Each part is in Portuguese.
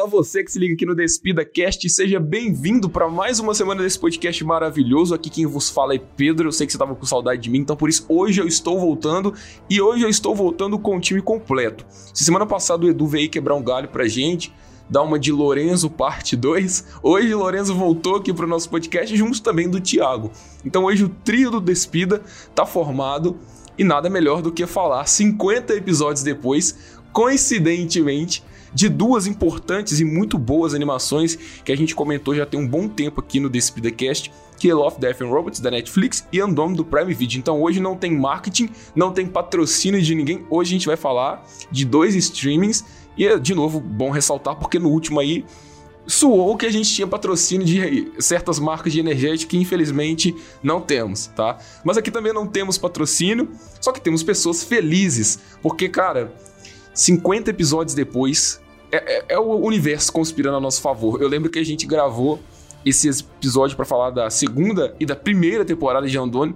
Olá você que se liga aqui no Despida Cast, seja bem-vindo para mais uma semana desse podcast maravilhoso. Aqui quem vos fala é Pedro, eu sei que você tava com saudade de mim, então por isso hoje eu estou voltando e hoje eu estou voltando com o time completo. Se semana passada o Edu veio quebrar um galho pra gente, dar uma de Lorenzo parte 2, hoje Lorenzo voltou aqui pro nosso podcast junto também do Thiago. Então hoje o trio do Despida tá formado e nada melhor do que falar 50 episódios depois, coincidentemente, de duas importantes e muito boas animações que a gente comentou já tem um bom tempo aqui no Despidacast, que é Love, Death and Robots da Netflix e Andom do Prime Video. Então hoje não tem marketing, não tem patrocínio de ninguém. Hoje a gente vai falar de dois streamings e de novo, bom ressaltar porque no último aí suou que a gente tinha patrocínio de certas marcas de energética que infelizmente não temos, tá? Mas aqui também não temos patrocínio, só que temos pessoas felizes, porque cara, 50 episódios depois, é, é, é, o universo conspirando a nosso favor. Eu lembro que a gente gravou esse episódio para falar da segunda e da primeira temporada de Andone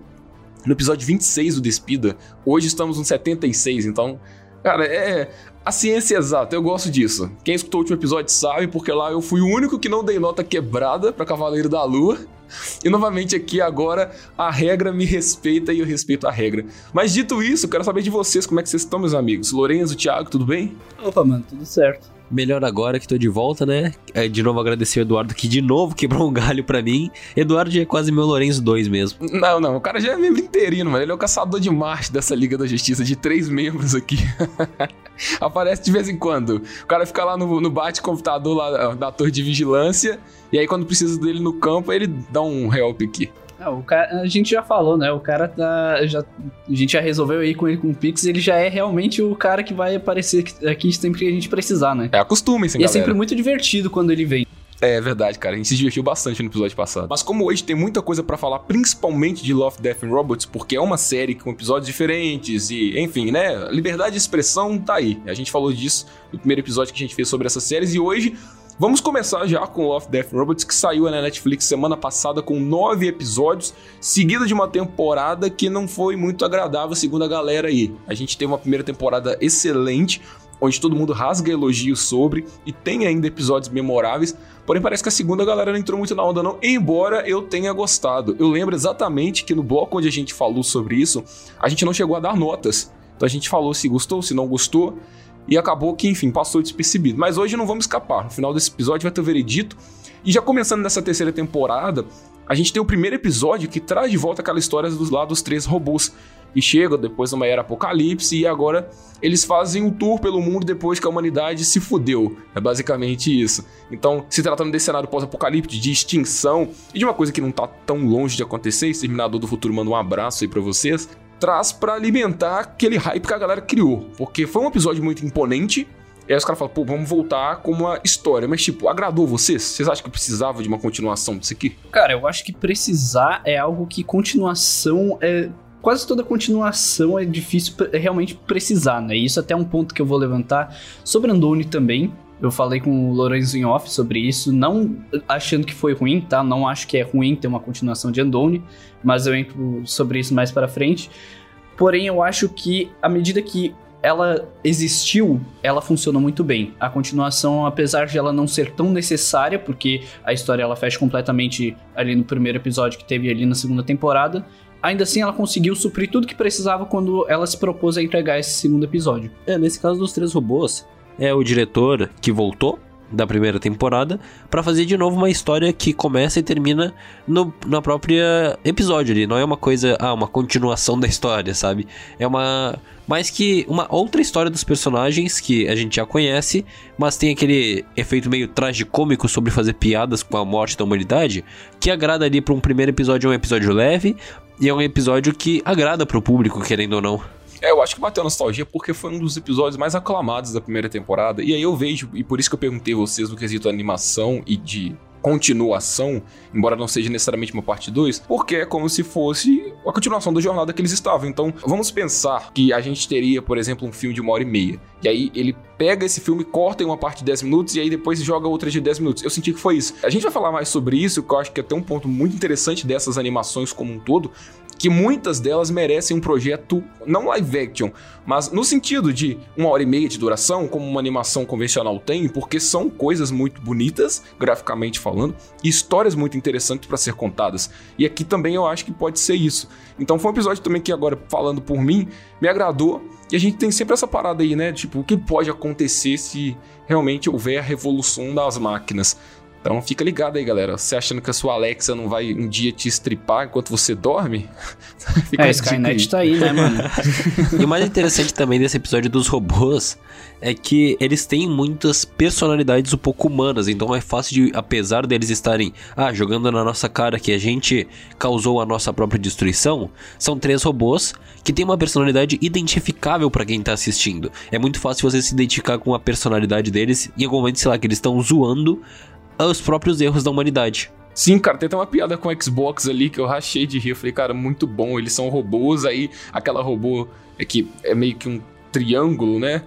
no episódio 26 do Despida. Hoje estamos no 76, então, cara, é a ciência exata, eu gosto disso. Quem escutou o último episódio sabe, porque lá eu fui o único que não dei nota quebrada para Cavaleiro da Lua. E novamente aqui agora a regra me respeita e eu respeito a regra. Mas dito isso, quero saber de vocês, como é que vocês estão, meus amigos? Lorenzo, Thiago, tudo bem? Opa, mano, tudo certo. Melhor agora que tô de volta, né? É, de novo agradecer o Eduardo que de novo quebrou um galho para mim. Eduardo é quase meu Lourenço 2 mesmo. Não, não, o cara já é membro interino, mano. Ele é o caçador de Marte dessa Liga da Justiça, de três membros aqui. Aparece de vez em quando. O cara fica lá no, no bate-computador lá da torre de vigilância, e aí quando precisa dele no campo, ele dá um help aqui. É, o cara, a gente já falou, né? O cara tá. Já, a gente já resolveu aí com ele com o Pix, ele já é realmente o cara que vai aparecer aqui sempre que a gente precisar, né? É, acostumem-se, E é sempre muito divertido quando ele vem. É verdade, cara. A gente se divertiu bastante no episódio passado. Mas como hoje tem muita coisa para falar, principalmente de Love, Death and Robots, porque é uma série com episódios diferentes e, enfim, né? Liberdade de expressão tá aí. A gente falou disso no primeiro episódio que a gente fez sobre essas séries e hoje Vamos começar já com Love, Death Robots, que saiu na Netflix semana passada com nove episódios, seguida de uma temporada que não foi muito agradável, segundo a galera aí. A gente teve uma primeira temporada excelente, onde todo mundo rasga elogios sobre, e tem ainda episódios memoráveis, porém parece que a segunda galera não entrou muito na onda não, embora eu tenha gostado. Eu lembro exatamente que no bloco onde a gente falou sobre isso, a gente não chegou a dar notas. Então a gente falou se gostou, se não gostou, e acabou que, enfim, passou despercebido. Mas hoje não vamos escapar. No final desse episódio vai ter o veredito. E já começando nessa terceira temporada, a gente tem o primeiro episódio que traz de volta aquela história dos lá dos três robôs. E chega depois de uma era apocalipse e agora eles fazem um tour pelo mundo depois que a humanidade se fudeu. É basicamente isso. Então, se tratando desse cenário pós-apocalipse, de extinção e de uma coisa que não tá tão longe de acontecer, Exterminador do Futuro manda um abraço aí pra vocês traz para alimentar aquele hype que a galera criou. Porque foi um episódio muito imponente. E aí os caras falam, pô, vamos voltar com uma história. Mas, tipo, agradou vocês? Vocês acham que precisava de uma continuação disso aqui? Cara, eu acho que precisar é algo que continuação é. Quase toda continuação é difícil realmente precisar, né? E isso até é um ponto que eu vou levantar sobre Andoni também. Eu falei com o Lorenzo em off sobre isso, não achando que foi ruim, tá? Não acho que é ruim ter uma continuação de Andoni, mas eu entro sobre isso mais para frente. Porém, eu acho que à medida que ela existiu, ela funcionou muito bem. A continuação, apesar de ela não ser tão necessária, porque a história ela fecha completamente ali no primeiro episódio que teve ali na segunda temporada, ainda assim ela conseguiu suprir tudo que precisava quando ela se propôs a entregar esse segundo episódio. É, nesse caso dos três robôs, é o diretor que voltou da primeira temporada para fazer de novo uma história que começa e termina no na própria episódio ali. Não é uma coisa, ah, uma continuação da história, sabe? É uma mais que uma outra história dos personagens que a gente já conhece, mas tem aquele efeito meio tragicômico sobre fazer piadas com a morte da humanidade, que agrada ali para um primeiro episódio, é um episódio leve e é um episódio que agrada para o público, querendo ou não. É, eu acho que bateu nostalgia porque foi um dos episódios mais aclamados da primeira temporada. E aí eu vejo, e por isso que eu perguntei vocês no quesito animação e de continuação, embora não seja necessariamente uma parte 2, porque é como se fosse a continuação da jornada que eles estavam. Então, vamos pensar que a gente teria, por exemplo, um filme de uma hora e meia. E aí ele pega esse filme, corta em uma parte de 10 minutos e aí depois joga outra de 10 minutos. Eu senti que foi isso. A gente vai falar mais sobre isso, que eu acho que é até um ponto muito interessante dessas animações como um todo, que muitas delas merecem um projeto não live action, mas no sentido de uma hora e meia de duração, como uma animação convencional tem, porque são coisas muito bonitas, graficamente falando, e histórias muito interessantes para ser contadas. E aqui também eu acho que pode ser isso. Então foi um episódio também que agora falando por mim, me agradou, e a gente tem sempre essa parada aí, né? Tipo, o que pode acontecer se realmente houver a revolução das máquinas? Então fica ligado aí, galera. Você achando que a sua Alexa não vai um dia te estripar enquanto você dorme? fica é, a Skynet tá aí, né, mano? e o mais interessante também desse episódio dos robôs é que eles têm muitas personalidades um pouco humanas, então é fácil de, apesar deles estarem ah, jogando na nossa cara que a gente causou a nossa própria destruição, são três robôs que têm uma personalidade identificável para quem tá assistindo. É muito fácil você se identificar com a personalidade deles em algum momento, sei lá, que eles estão zoando os próprios erros da humanidade. Sim, cara, tem até uma piada com o Xbox ali que eu rachei de rir. Eu falei, cara, muito bom. Eles são robôs, aí aquela robô é que é meio que um triângulo, né?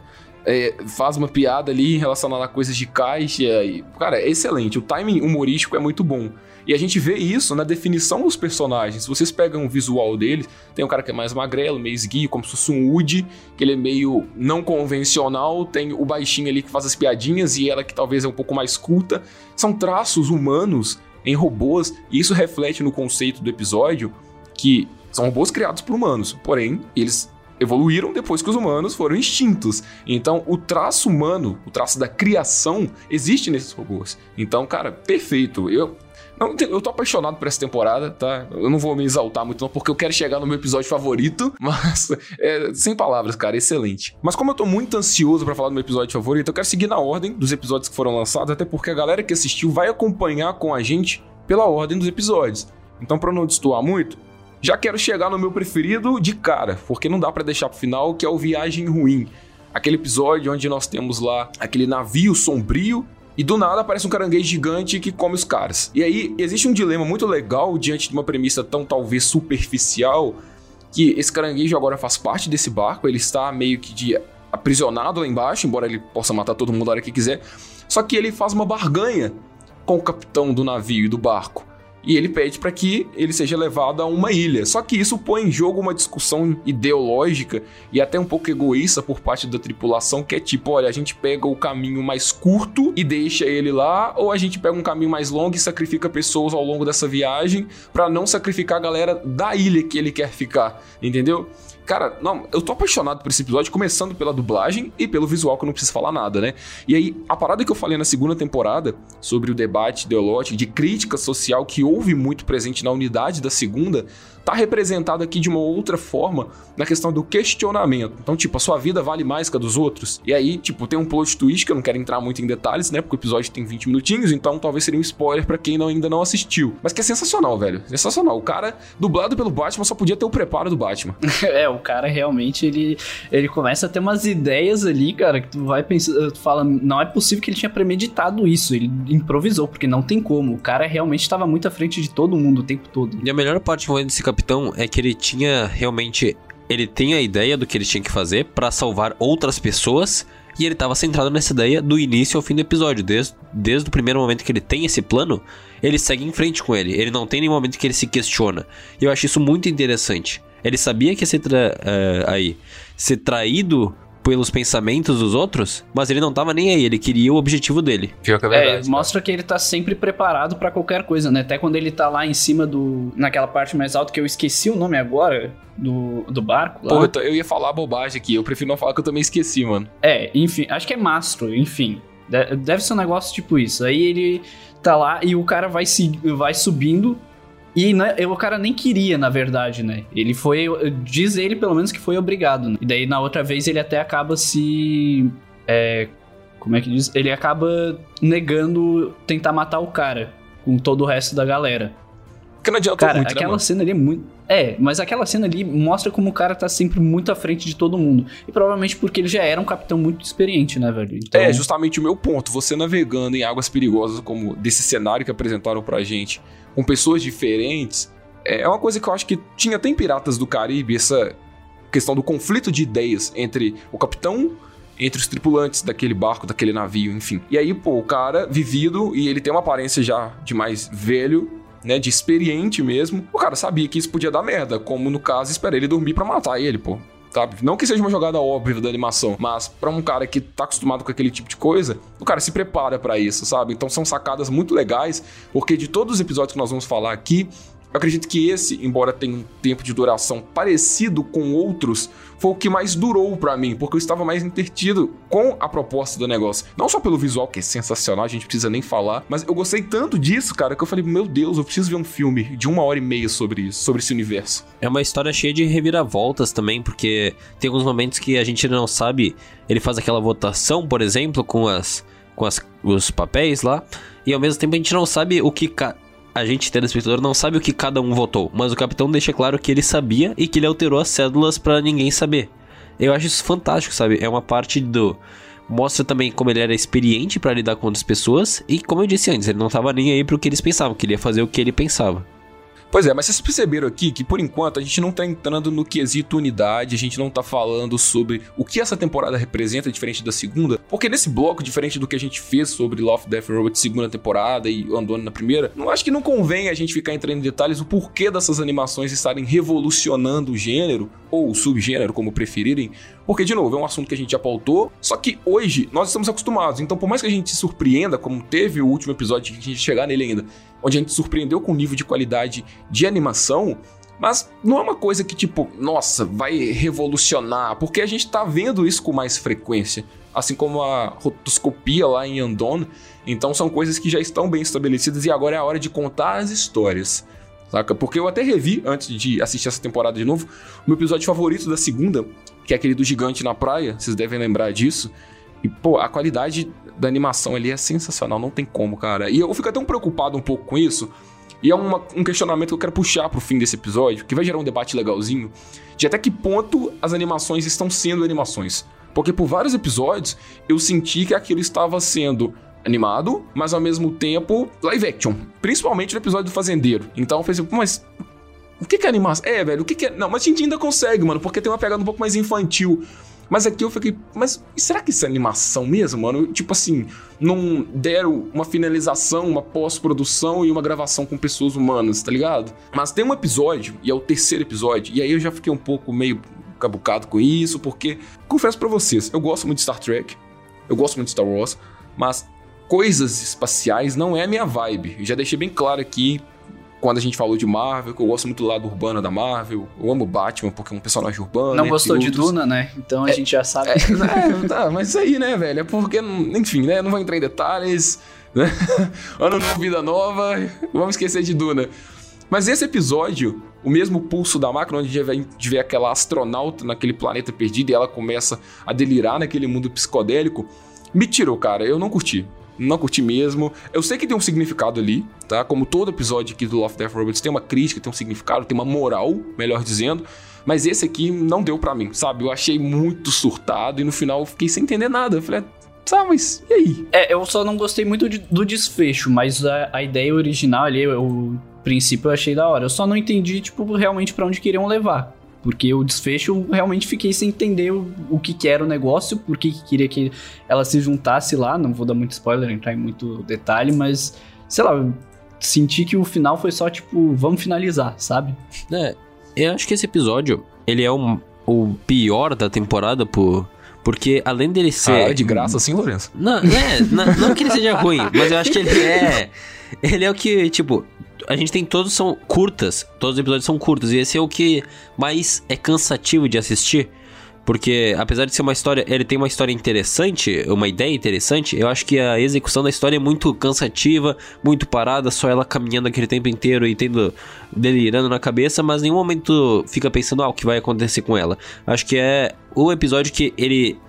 É, faz uma piada ali relacionada a coisas de caixa. E, cara, é excelente. O timing humorístico é muito bom. E a gente vê isso na definição dos personagens. Se vocês pegam o visual deles, tem um cara que é mais magrelo, meio esguio, como se fosse um Woody, que ele é meio não convencional. Tem o baixinho ali que faz as piadinhas e ela que talvez é um pouco mais culta. São traços humanos em robôs, e isso reflete no conceito do episódio que são robôs criados por humanos, porém, eles evoluíram depois que os humanos foram extintos. Então, o traço humano, o traço da criação, existe nesses robôs. Então, cara, perfeito. Eu não, eu tô apaixonado por essa temporada, tá? Eu não vou me exaltar muito, não, porque eu quero chegar no meu episódio favorito, mas é, sem palavras, cara, excelente. Mas como eu tô muito ansioso para falar do meu episódio favorito, eu quero seguir na ordem dos episódios que foram lançados, até porque a galera que assistiu vai acompanhar com a gente pela ordem dos episódios. Então, para não destoar muito, já quero chegar no meu preferido de cara, porque não dá para deixar pro final, que é o Viagem Ruim. Aquele episódio onde nós temos lá aquele navio sombrio e do nada aparece um caranguejo gigante que come os caras. E aí existe um dilema muito legal diante de uma premissa tão talvez superficial que esse caranguejo agora faz parte desse barco, ele está meio que de aprisionado lá embaixo, embora ele possa matar todo mundo a hora que quiser. Só que ele faz uma barganha com o capitão do navio e do barco e ele pede para que ele seja levado a uma ilha. Só que isso põe em jogo uma discussão ideológica e até um pouco egoísta por parte da tripulação, que é tipo, olha, a gente pega o caminho mais curto e deixa ele lá, ou a gente pega um caminho mais longo e sacrifica pessoas ao longo dessa viagem para não sacrificar a galera da ilha que ele quer ficar, entendeu? Cara, não, eu tô apaixonado por esse episódio, começando pela dublagem e pelo visual, que eu não preciso falar nada, né? E aí, a parada que eu falei na segunda temporada, sobre o debate ideológico, de crítica social que houve muito presente na unidade da segunda, tá representado aqui de uma outra forma na questão do questionamento. Então, tipo, a sua vida vale mais que a dos outros? E aí, tipo, tem um plot twist que eu não quero entrar muito em detalhes, né? Porque o episódio tem 20 minutinhos, então talvez seria um spoiler para quem não, ainda não assistiu. Mas que é sensacional, velho. Sensacional. O cara, dublado pelo Batman, só podia ter o preparo do Batman. é, o cara realmente, ele, ele começa a ter umas ideias ali, cara, que tu vai pensando, tu fala, não é possível que ele tinha premeditado isso. Ele improvisou, porque não tem como. O cara realmente estava muito à frente de todo mundo o tempo todo. E a melhor parte desse capítulo capitão é que ele tinha realmente. Ele tem a ideia do que ele tinha que fazer para salvar outras pessoas. E ele estava centrado nessa ideia do início ao fim do episódio. Desde, desde o primeiro momento que ele tem esse plano, ele segue em frente com ele. Ele não tem nenhum momento que ele se questiona. E eu acho isso muito interessante. Ele sabia que ia ser, uh, aí, ser traído pelos pensamentos dos outros, mas ele não tava nem aí, ele queria o objetivo dele. Pior que é verdade. É, mostra que ele tá sempre preparado para qualquer coisa, né? Até quando ele tá lá em cima do. naquela parte mais alta que eu esqueci o nome agora. Do, do barco lá. Pô, eu ia falar bobagem aqui, eu prefiro não falar que eu também esqueci, mano. É, enfim, acho que é mastro, enfim. Deve ser um negócio tipo isso. Aí ele tá lá e o cara vai, se, vai subindo e né, o cara nem queria, na verdade, né? Ele foi. Diz ele, pelo menos, que foi obrigado. Né? E daí, na outra vez, ele até acaba se. É, como é que diz? Ele acaba negando tentar matar o cara com todo o resto da galera. Que não adianta cara, muito, né, aquela né, cena ali é muito. É, mas aquela cena ali mostra como o cara tá sempre muito à frente de todo mundo. E provavelmente porque ele já era um capitão muito experiente, né, velho? Então... É, justamente o meu ponto. Você navegando em águas perigosas como desse cenário que apresentaram pra gente com pessoas diferentes, é, é uma coisa que eu acho que tinha até em Piratas do Caribe, essa questão do conflito de ideias entre o capitão entre os tripulantes daquele barco, daquele navio, enfim. E aí, pô, o cara vivido e ele tem uma aparência já de mais velho, né, de experiente mesmo, o cara sabia que isso podia dar merda, como no caso, espera ele dormir para matar ele, pô sabe? Não que seja uma jogada óbvia da animação, mas para um cara que tá acostumado com aquele tipo de coisa, o cara se prepara para isso, sabe? Então são sacadas muito legais, porque de todos os episódios que nós vamos falar aqui, acredito que esse, embora tenha um tempo de duração parecido com outros, foi o que mais durou para mim, porque eu estava mais entretido com a proposta do negócio. Não só pelo visual, que é sensacional, a gente precisa nem falar, mas eu gostei tanto disso, cara, que eu falei, meu Deus, eu preciso ver um filme de uma hora e meia sobre isso, sobre esse universo. É uma história cheia de reviravoltas também, porque tem alguns momentos que a gente não sabe. Ele faz aquela votação, por exemplo, com as com as, os papéis lá, e ao mesmo tempo a gente não sabe o que a gente, telespectador, não sabe o que cada um votou, mas o capitão deixa claro que ele sabia e que ele alterou as cédulas para ninguém saber. Eu acho isso fantástico, sabe? É uma parte do. Mostra também como ele era experiente para lidar com outras pessoas e, como eu disse antes, ele não tava nem aí pro que eles pensavam, que ele ia fazer o que ele pensava. Pois é, mas vocês perceberam aqui que por enquanto a gente não tá entrando no quesito unidade, a gente não tá falando sobre o que essa temporada representa diferente da segunda, porque nesse bloco, diferente do que a gente fez sobre Love, Death Robot segunda temporada e Andone na primeira, não acho que não convém a gente ficar entrando em detalhes o porquê dessas animações estarem revolucionando o gênero, ou o subgênero, como preferirem, porque, de novo, é um assunto que a gente já pautou, só que hoje nós estamos acostumados, então por mais que a gente se surpreenda, como teve o último episódio que a gente chegar nele ainda, onde a gente surpreendeu com o nível de qualidade de animação, mas não é uma coisa que, tipo, nossa, vai revolucionar, porque a gente tá vendo isso com mais frequência. Assim como a rotoscopia lá em Andon. Então são coisas que já estão bem estabelecidas e agora é a hora de contar as histórias. Saca? Porque eu até revi, antes de assistir essa temporada de novo, o meu episódio favorito da segunda, que é aquele do gigante na praia, vocês devem lembrar disso. E, pô, a qualidade da animação ali é sensacional, não tem como, cara. E eu fico até um preocupado um pouco com isso. E é uma, um questionamento que eu quero puxar pro fim desse episódio, que vai gerar um debate legalzinho, de até que ponto as animações estão sendo animações. Porque por vários episódios eu senti que aquilo estava sendo animado, mas ao mesmo tempo live action. Principalmente no episódio do Fazendeiro. Então eu pensei, mas o que, que é animação? É, velho, o que, que é. Não, mas gente ainda consegue, mano, porque tem uma pegada um pouco mais infantil. Mas aqui eu fiquei, mas será que isso é animação mesmo, mano? Tipo assim, não deram uma finalização, uma pós-produção e uma gravação com pessoas humanas, tá ligado? Mas tem um episódio, e é o terceiro episódio, e aí eu já fiquei um pouco meio cabucado com isso, porque, confesso para vocês, eu gosto muito de Star Trek, eu gosto muito de Star Wars, mas coisas espaciais não é a minha vibe. Eu já deixei bem claro aqui quando a gente falou de Marvel, que eu gosto muito do lado urbano da Marvel. Eu amo Batman porque é um personagem urbano. Não gostou de Duna, né? Então a é, gente já sabe. É, é, tá, mas isso aí, né, velho? É porque, enfim, né? Não vou entrar em detalhes. Né? ano novo, vida nova. Vamos esquecer de Duna. Mas esse episódio, o mesmo pulso da máquina, onde a gente vê aquela astronauta naquele planeta perdido e ela começa a delirar naquele mundo psicodélico, me tirou, cara. Eu não curti não curti mesmo. Eu sei que tem um significado ali, tá? Como todo episódio aqui do Love, Death Robots tem uma crítica, tem um significado, tem uma moral, melhor dizendo. Mas esse aqui não deu para mim, sabe? Eu achei muito surtado e no final eu fiquei sem entender nada. Eu falei, tá, mas e aí? É, eu só não gostei muito de, do desfecho, mas a, a, ideia original ali, o princípio eu achei da hora. Eu só não entendi, tipo, realmente para onde queriam levar. Porque o desfecho realmente fiquei sem entender o, o que, que era o negócio, por que queria que ela se juntasse lá. Não vou dar muito spoiler, entrar em muito detalhe, mas sei lá, senti que o final foi só tipo, vamos finalizar, sabe? É, eu acho que esse episódio, ele é o, o pior da temporada por. Porque além dele ser. Ah, é de graça assim, Lourenço? Não, é, não, não que ele seja ruim, mas eu acho que ele é. Ele é o que, tipo, a gente tem todos são curtas, todos os episódios são curtos, e esse é o que mais é cansativo de assistir. Porque, apesar de ser uma história, ele tem uma história interessante, uma ideia interessante, eu acho que a execução da história é muito cansativa, muito parada, só ela caminhando aquele tempo inteiro e tendo. delirando na cabeça, mas em nenhum momento fica pensando, ah, o que vai acontecer com ela. Acho que é o episódio que ele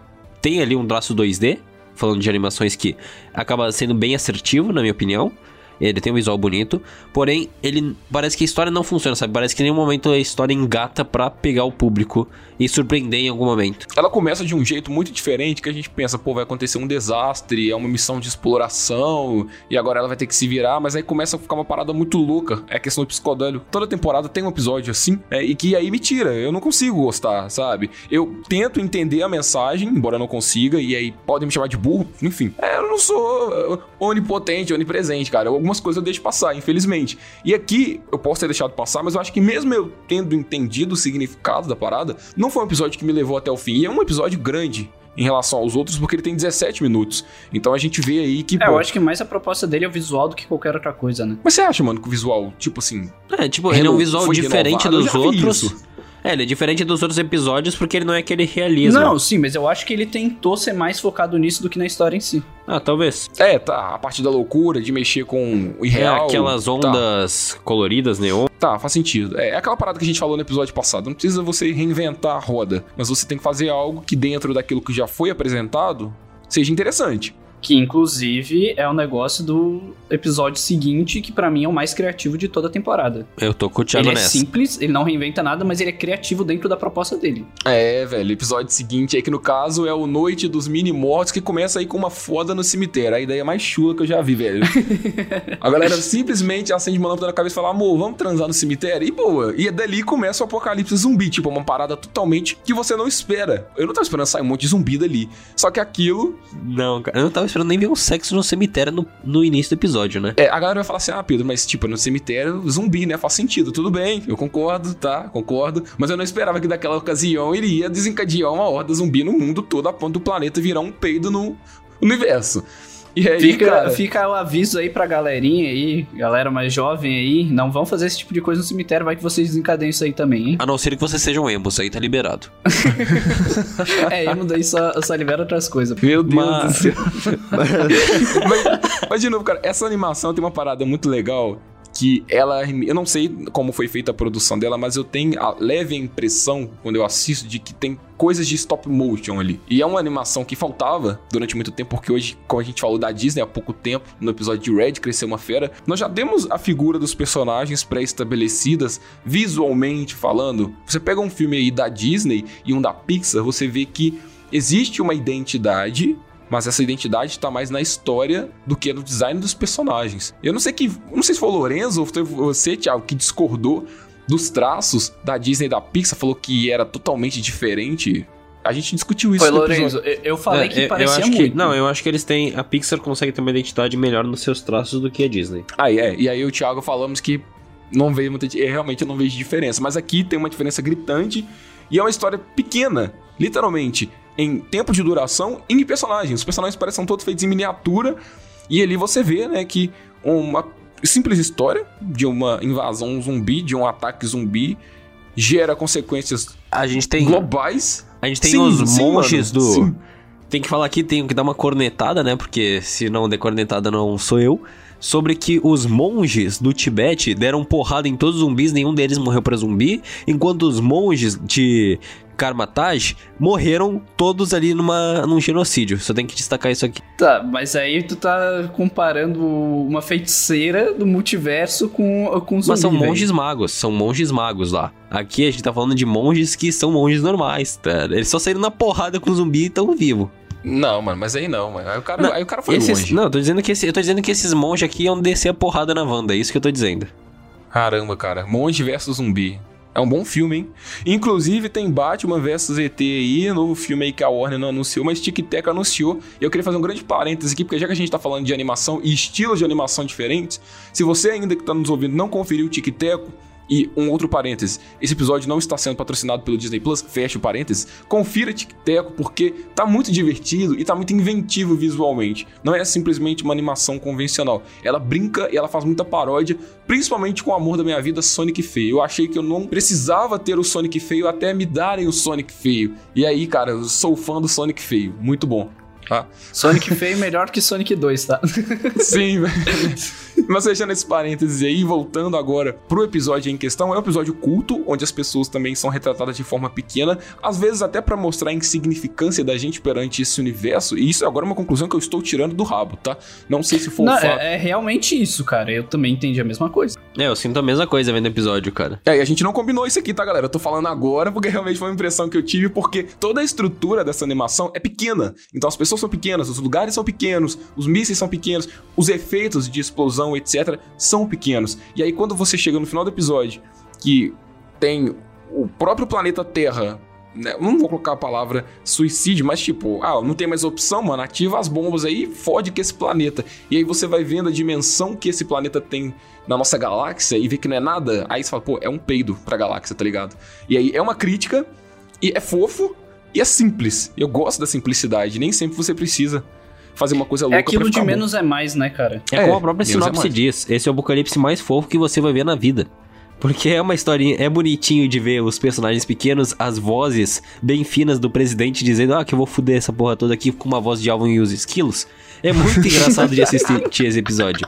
tem ali um traço 2D, falando de animações que acaba sendo bem assertivo, na minha opinião. Ele tem um visual bonito, porém, ele parece que a história não funciona, sabe? Parece que em nenhum momento a história engata para pegar o público e surpreender em algum momento. Ela começa de um jeito muito diferente que a gente pensa, pô, vai acontecer um desastre, é uma missão de exploração e agora ela vai ter que se virar, mas aí começa a ficar uma parada muito louca. É a questão do psicodélio. Toda temporada tem um episódio assim, é, e que aí me tira. Eu não consigo gostar, sabe? Eu tento entender a mensagem, embora eu não consiga, e aí podem me chamar de burro, enfim. É, eu não sou onipotente, onipresente, cara. Eu, algumas coisas eu deixo passar, infelizmente. E aqui eu posso ter deixado passar, mas eu acho que mesmo eu tendo entendido o significado da parada, não foi um episódio que me levou até o fim. E é um episódio grande em relação aos outros, porque ele tem 17 minutos. Então a gente vê aí que. É, pô, eu acho que mais a proposta dele é o visual do que qualquer outra coisa, né? Mas você acha, mano, que o visual, tipo assim. É, tipo, ele é um visual diferente dos outros. É, ele é diferente dos outros episódios porque ele não é aquele realismo. Não, sim, mas eu acho que ele tentou ser mais focado nisso do que na história em si. Ah, talvez. É, tá. A parte da loucura, de mexer com o irreal. É, aquelas tá. ondas tá. coloridas, neon. Tá, faz sentido. É, é aquela parada que a gente falou no episódio passado. Não precisa você reinventar a roda, mas você tem que fazer algo que dentro daquilo que já foi apresentado seja interessante. Que inclusive é o um negócio do episódio seguinte, que para mim é o mais criativo de toda a temporada. Eu tô com o Thiago ele nessa. é simples, ele não reinventa nada, mas ele é criativo dentro da proposta dele. É, velho. Episódio seguinte aí, que no caso é o Noite dos Mini Mortos, que começa aí com uma foda no cemitério. A ideia mais chula que eu já vi, velho. a galera simplesmente acende uma lâmpada na cabeça e fala: amor, vamos transar no cemitério? E boa. E dali começa o apocalipse zumbi, tipo, uma parada totalmente que você não espera. Eu não tava esperando sair um monte de zumbi dali. Só que aquilo. Não, cara. Eu não tava esperando nem ver um sexo no cemitério no, no início do episódio, né? É, a galera vai falar assim: ah, Pedro, mas tipo, no cemitério, zumbi, né? Faz sentido. Tudo bem, eu concordo, tá? Concordo. Mas eu não esperava que daquela ocasião iria desencadear uma horda zumbi no mundo todo a ponto do planeta virar um peido no universo. E aí, fica, cara... fica o aviso aí pra galerinha aí, galera mais jovem aí, não vão fazer esse tipo de coisa no cemitério, vai que vocês desencadeiem isso aí também, hein? A não ser que vocês sejam emos, aí tá liberado. é, emo daí só, só libera outras coisas. Meu Deus mas... do céu. mas, mas, de novo, cara, essa animação tem uma parada muito legal que ela. Eu não sei como foi feita a produção dela, mas eu tenho a leve impressão, quando eu assisto, de que tem coisas de stop motion ali. E é uma animação que faltava durante muito tempo, porque hoje, como a gente falou da Disney há pouco tempo, no episódio de Red, Cresceu uma Fera, nós já temos a figura dos personagens pré-estabelecidas, visualmente falando. Você pega um filme aí da Disney e um da Pixar, você vê que existe uma identidade mas essa identidade está mais na história do que no design dos personagens. Eu não sei que, não sei se foi o Lorenzo ou foi você, Thiago, que discordou dos traços da Disney e da Pixar, falou que era totalmente diferente. A gente discutiu isso. Foi, Lorenzo. Eu falei é, que eu, parecia eu muito. Que, não, eu acho que eles têm. A Pixar consegue ter uma identidade melhor nos seus traços do que a Disney. Ah, é. E aí o Thiago falamos que não veio muita. Realmente eu não vejo diferença. Mas aqui tem uma diferença gritante e é uma história pequena, literalmente em tempo de duração e em personagens. Os personagens parecem todos feitos em miniatura. E ali você vê, né, que uma simples história de uma invasão zumbi, de um ataque zumbi, gera consequências a gente tem, globais. A gente tem sim, os sim, monges mano, do. Sim. Tem que falar aqui, tenho que dar uma cornetada, né? Porque se não der cornetada, não sou eu sobre que os monges do Tibete deram porrada em todos os zumbis, nenhum deles morreu para zumbi, enquanto os monges de Karmataj morreram todos ali numa, num genocídio. Só tem que destacar isso aqui. Tá, mas aí tu tá comparando uma feiticeira do multiverso com, com zumbi, Mas são monges magos, são monges magos lá. Aqui a gente tá falando de monges que são monges normais, tá? Eles só saíram na porrada com zumbi e tão vivos. Não, mano, mas aí não, mano. Aí o cara, não, aí o cara foi esses, longe. Não, eu tô dizendo que esse, eu tô dizendo que esses monges aqui iam descer a porrada na Wanda, é isso que eu tô dizendo. Caramba, cara. Monge versus zumbi. É um bom filme, hein? Inclusive tem Batman vs ET aí, novo filme aí que a Warner não anunciou, mas Tic Tac anunciou. E eu queria fazer um grande parêntese aqui, porque já que a gente tá falando de animação e estilos de animação diferentes, se você ainda que tá nos ouvindo não conferiu o Tic Tac, e um outro parêntese: esse episódio não está sendo patrocinado pelo Disney Plus, fecha o parênteses. Confira Tic Teco porque tá muito divertido e tá muito inventivo visualmente. Não é simplesmente uma animação convencional. Ela brinca e ela faz muita paródia, principalmente com o amor da minha vida, Sonic Feio. Eu achei que eu não precisava ter o Sonic Feio até me darem o Sonic Feio. E aí, cara, eu sou fã do Sonic Feio. Muito bom. Tá? Sonic feio melhor que Sonic 2, tá? Sim, velho. Mas fechando esse parênteses aí, voltando agora pro episódio em questão, é um episódio culto, onde as pessoas também são retratadas de forma pequena, às vezes até para mostrar a insignificância da gente perante esse universo, e isso agora é uma conclusão que eu estou tirando do rabo, tá? Não sei se for Não, fato. É, é, realmente isso, cara. Eu também entendi a mesma coisa. É, eu sinto a mesma coisa vendo o episódio, cara. É, e a gente não combinou isso aqui, tá, galera? Eu tô falando agora porque realmente foi uma impressão que eu tive, porque toda a estrutura dessa animação é pequena. Então as pessoas são pequenas, os lugares são pequenos, os mísseis são pequenos, os efeitos de explosão, etc., são pequenos. E aí, quando você chega no final do episódio, que tem o próprio planeta Terra né, não vou colocar a palavra suicídio, mas tipo, ah, não tem mais opção, mano, ativa as bombas aí, fode com esse planeta. E aí você vai vendo a dimensão que esse planeta tem na nossa galáxia e vê que não é nada, aí você fala, pô, é um peido pra galáxia, tá ligado? E aí é uma crítica, e é fofo, e é simples. Eu gosto da simplicidade, nem sempre você precisa fazer uma coisa louca É aquilo pra de ficar bom. menos é mais, né, cara? É, É, como a própria é sinopse mais. diz, esse é o apocalipse mais fofo que você vai ver na vida. Porque é uma historinha, é bonitinho de ver os personagens pequenos, as vozes bem finas do presidente dizendo, ah, que eu vou fuder essa porra toda aqui com uma voz de Alvin e os esquilos. É muito engraçado de assistir esse episódio.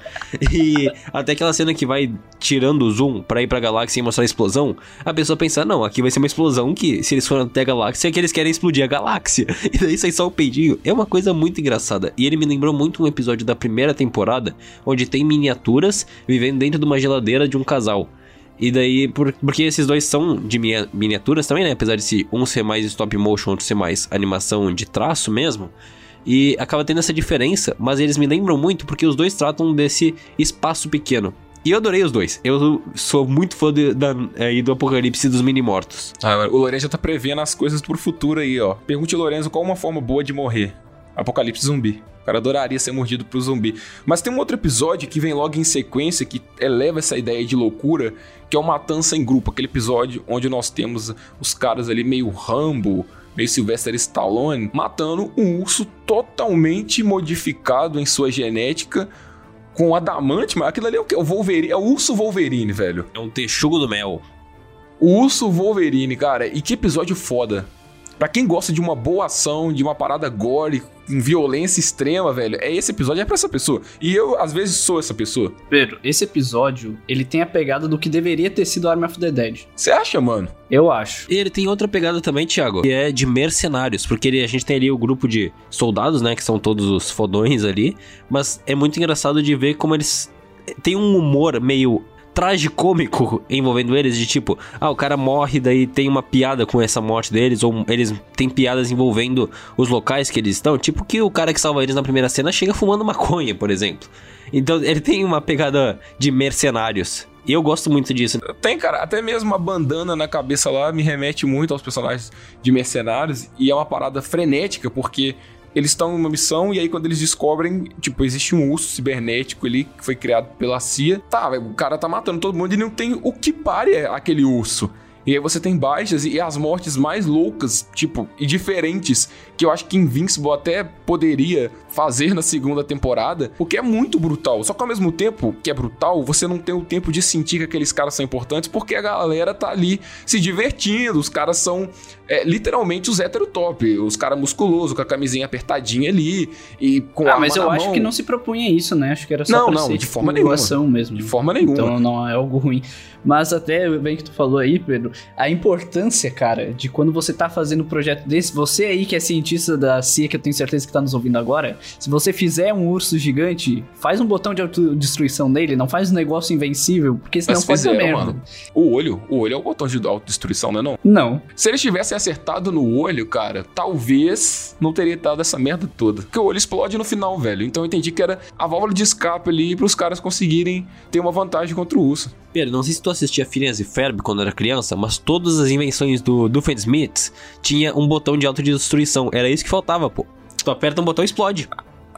E até aquela cena que vai tirando o zoom pra ir pra galáxia e mostrar a explosão, a pessoa pensa, não, aqui vai ser uma explosão que, se eles forem até a galáxia, é que eles querem explodir a galáxia. E daí sai só o peidinho. É uma coisa muito engraçada. E ele me lembrou muito um episódio da primeira temporada, onde tem miniaturas vivendo dentro de uma geladeira de um casal. E daí, por- porque esses dois são de minia- miniaturas também, né? Apesar de se um ser mais stop motion, outro ser mais animação de traço mesmo. E acaba tendo essa diferença, mas eles me lembram muito porque os dois tratam desse espaço pequeno. E eu adorei os dois. Eu sou muito fã de- da, aí do Apocalipse dos Mini-Mortos. Ah, o Lorenzo já tá prevendo as coisas pro futuro aí, ó. Pergunte ao Lorenzo qual uma forma boa de morrer. Apocalipse zumbi. O cara adoraria ser mordido pro zumbi. Mas tem um outro episódio que vem logo em sequência que eleva essa ideia de loucura, que é o Matança em Grupo. Aquele episódio onde nós temos os caras ali meio Rambo, meio Sylvester Stallone, matando um urso totalmente modificado em sua genética com adamante, mas aquilo ali é o quê? O Wolverine, é o urso Wolverine, velho. É um texugo do mel. O Urso Wolverine, cara, e que episódio foda. Pra quem gosta de uma boa ação, de uma parada gore, com violência extrema, velho, é esse episódio é pra essa pessoa. E eu, às vezes, sou essa pessoa. Pedro, esse episódio, ele tem a pegada do que deveria ter sido Army of the Dead. Você acha, mano? Eu acho. E ele tem outra pegada também, Thiago, que é de mercenários, porque ele- a gente tem ali o grupo de soldados, né, que são todos os fodões ali, mas é muito engraçado de ver como eles têm um humor meio tragicômico envolvendo eles, de tipo, ah, o cara morre, daí tem uma piada com essa morte deles, ou eles têm piadas envolvendo os locais que eles estão, tipo que o cara que salva eles na primeira cena chega fumando maconha, por exemplo. Então ele tem uma pegada de mercenários. E eu gosto muito disso. Tem, cara, até mesmo a bandana na cabeça lá me remete muito aos personagens de mercenários. E é uma parada frenética, porque eles estão em uma missão e aí quando eles descobrem, tipo, existe um urso cibernético ali que foi criado pela CIA. Tá, o cara tá matando todo mundo e não tem o que pare aquele urso. E aí você tem baixas e as mortes mais loucas, tipo, e diferentes, que eu acho que Invincible até poderia fazer na segunda temporada, porque é muito brutal. Só que ao mesmo tempo que é brutal, você não tem o tempo de sentir que aqueles caras são importantes, porque a galera tá ali se divertindo. Os caras são é, literalmente os heterotop, os caras musculosos, com a camisinha apertadinha ali, e com a Ah, mas arma eu acho mão. que não se propunha isso, né? Acho que era só Não, não, ser, de tipo, forma nenhuma. ação mesmo. De forma nenhuma. Então não é algo ruim. Mas até bem que tu falou aí, Pedro, a importância, cara, de quando você tá fazendo um projeto desse, você aí que é cientista da CIA, que eu tenho certeza que tá nos ouvindo agora, se você fizer um urso gigante, faz um botão de autodestruição nele, não faz um negócio invencível, porque senão Mas pode dar fizeram, merda. mano. O olho, o olho é o botão de autodestruição, não é não? Não. Se eles tivessem acertado no olho, cara, talvez não teria dado essa merda toda. Porque o olho explode no final, velho. Então eu entendi que era a válvula de escape ali pros caras conseguirem ter uma vantagem contra o urso. Pedro, não sei se tu assistia Phineas e Ferb quando era criança, mas todas as invenções do Doofenshmirtz tinha um botão de autodestruição. Era isso que faltava, pô. Tu aperta um botão e explode.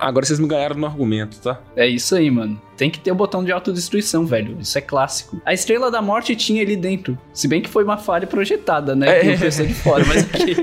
Agora vocês me ganharam no argumento, tá? É isso aí, mano. Tem que ter o botão de autodestruição, velho. Isso é clássico. A Estrela da Morte tinha ali dentro. Se bem que foi uma falha projetada, né? É. Pessoa de fora, mas aqui.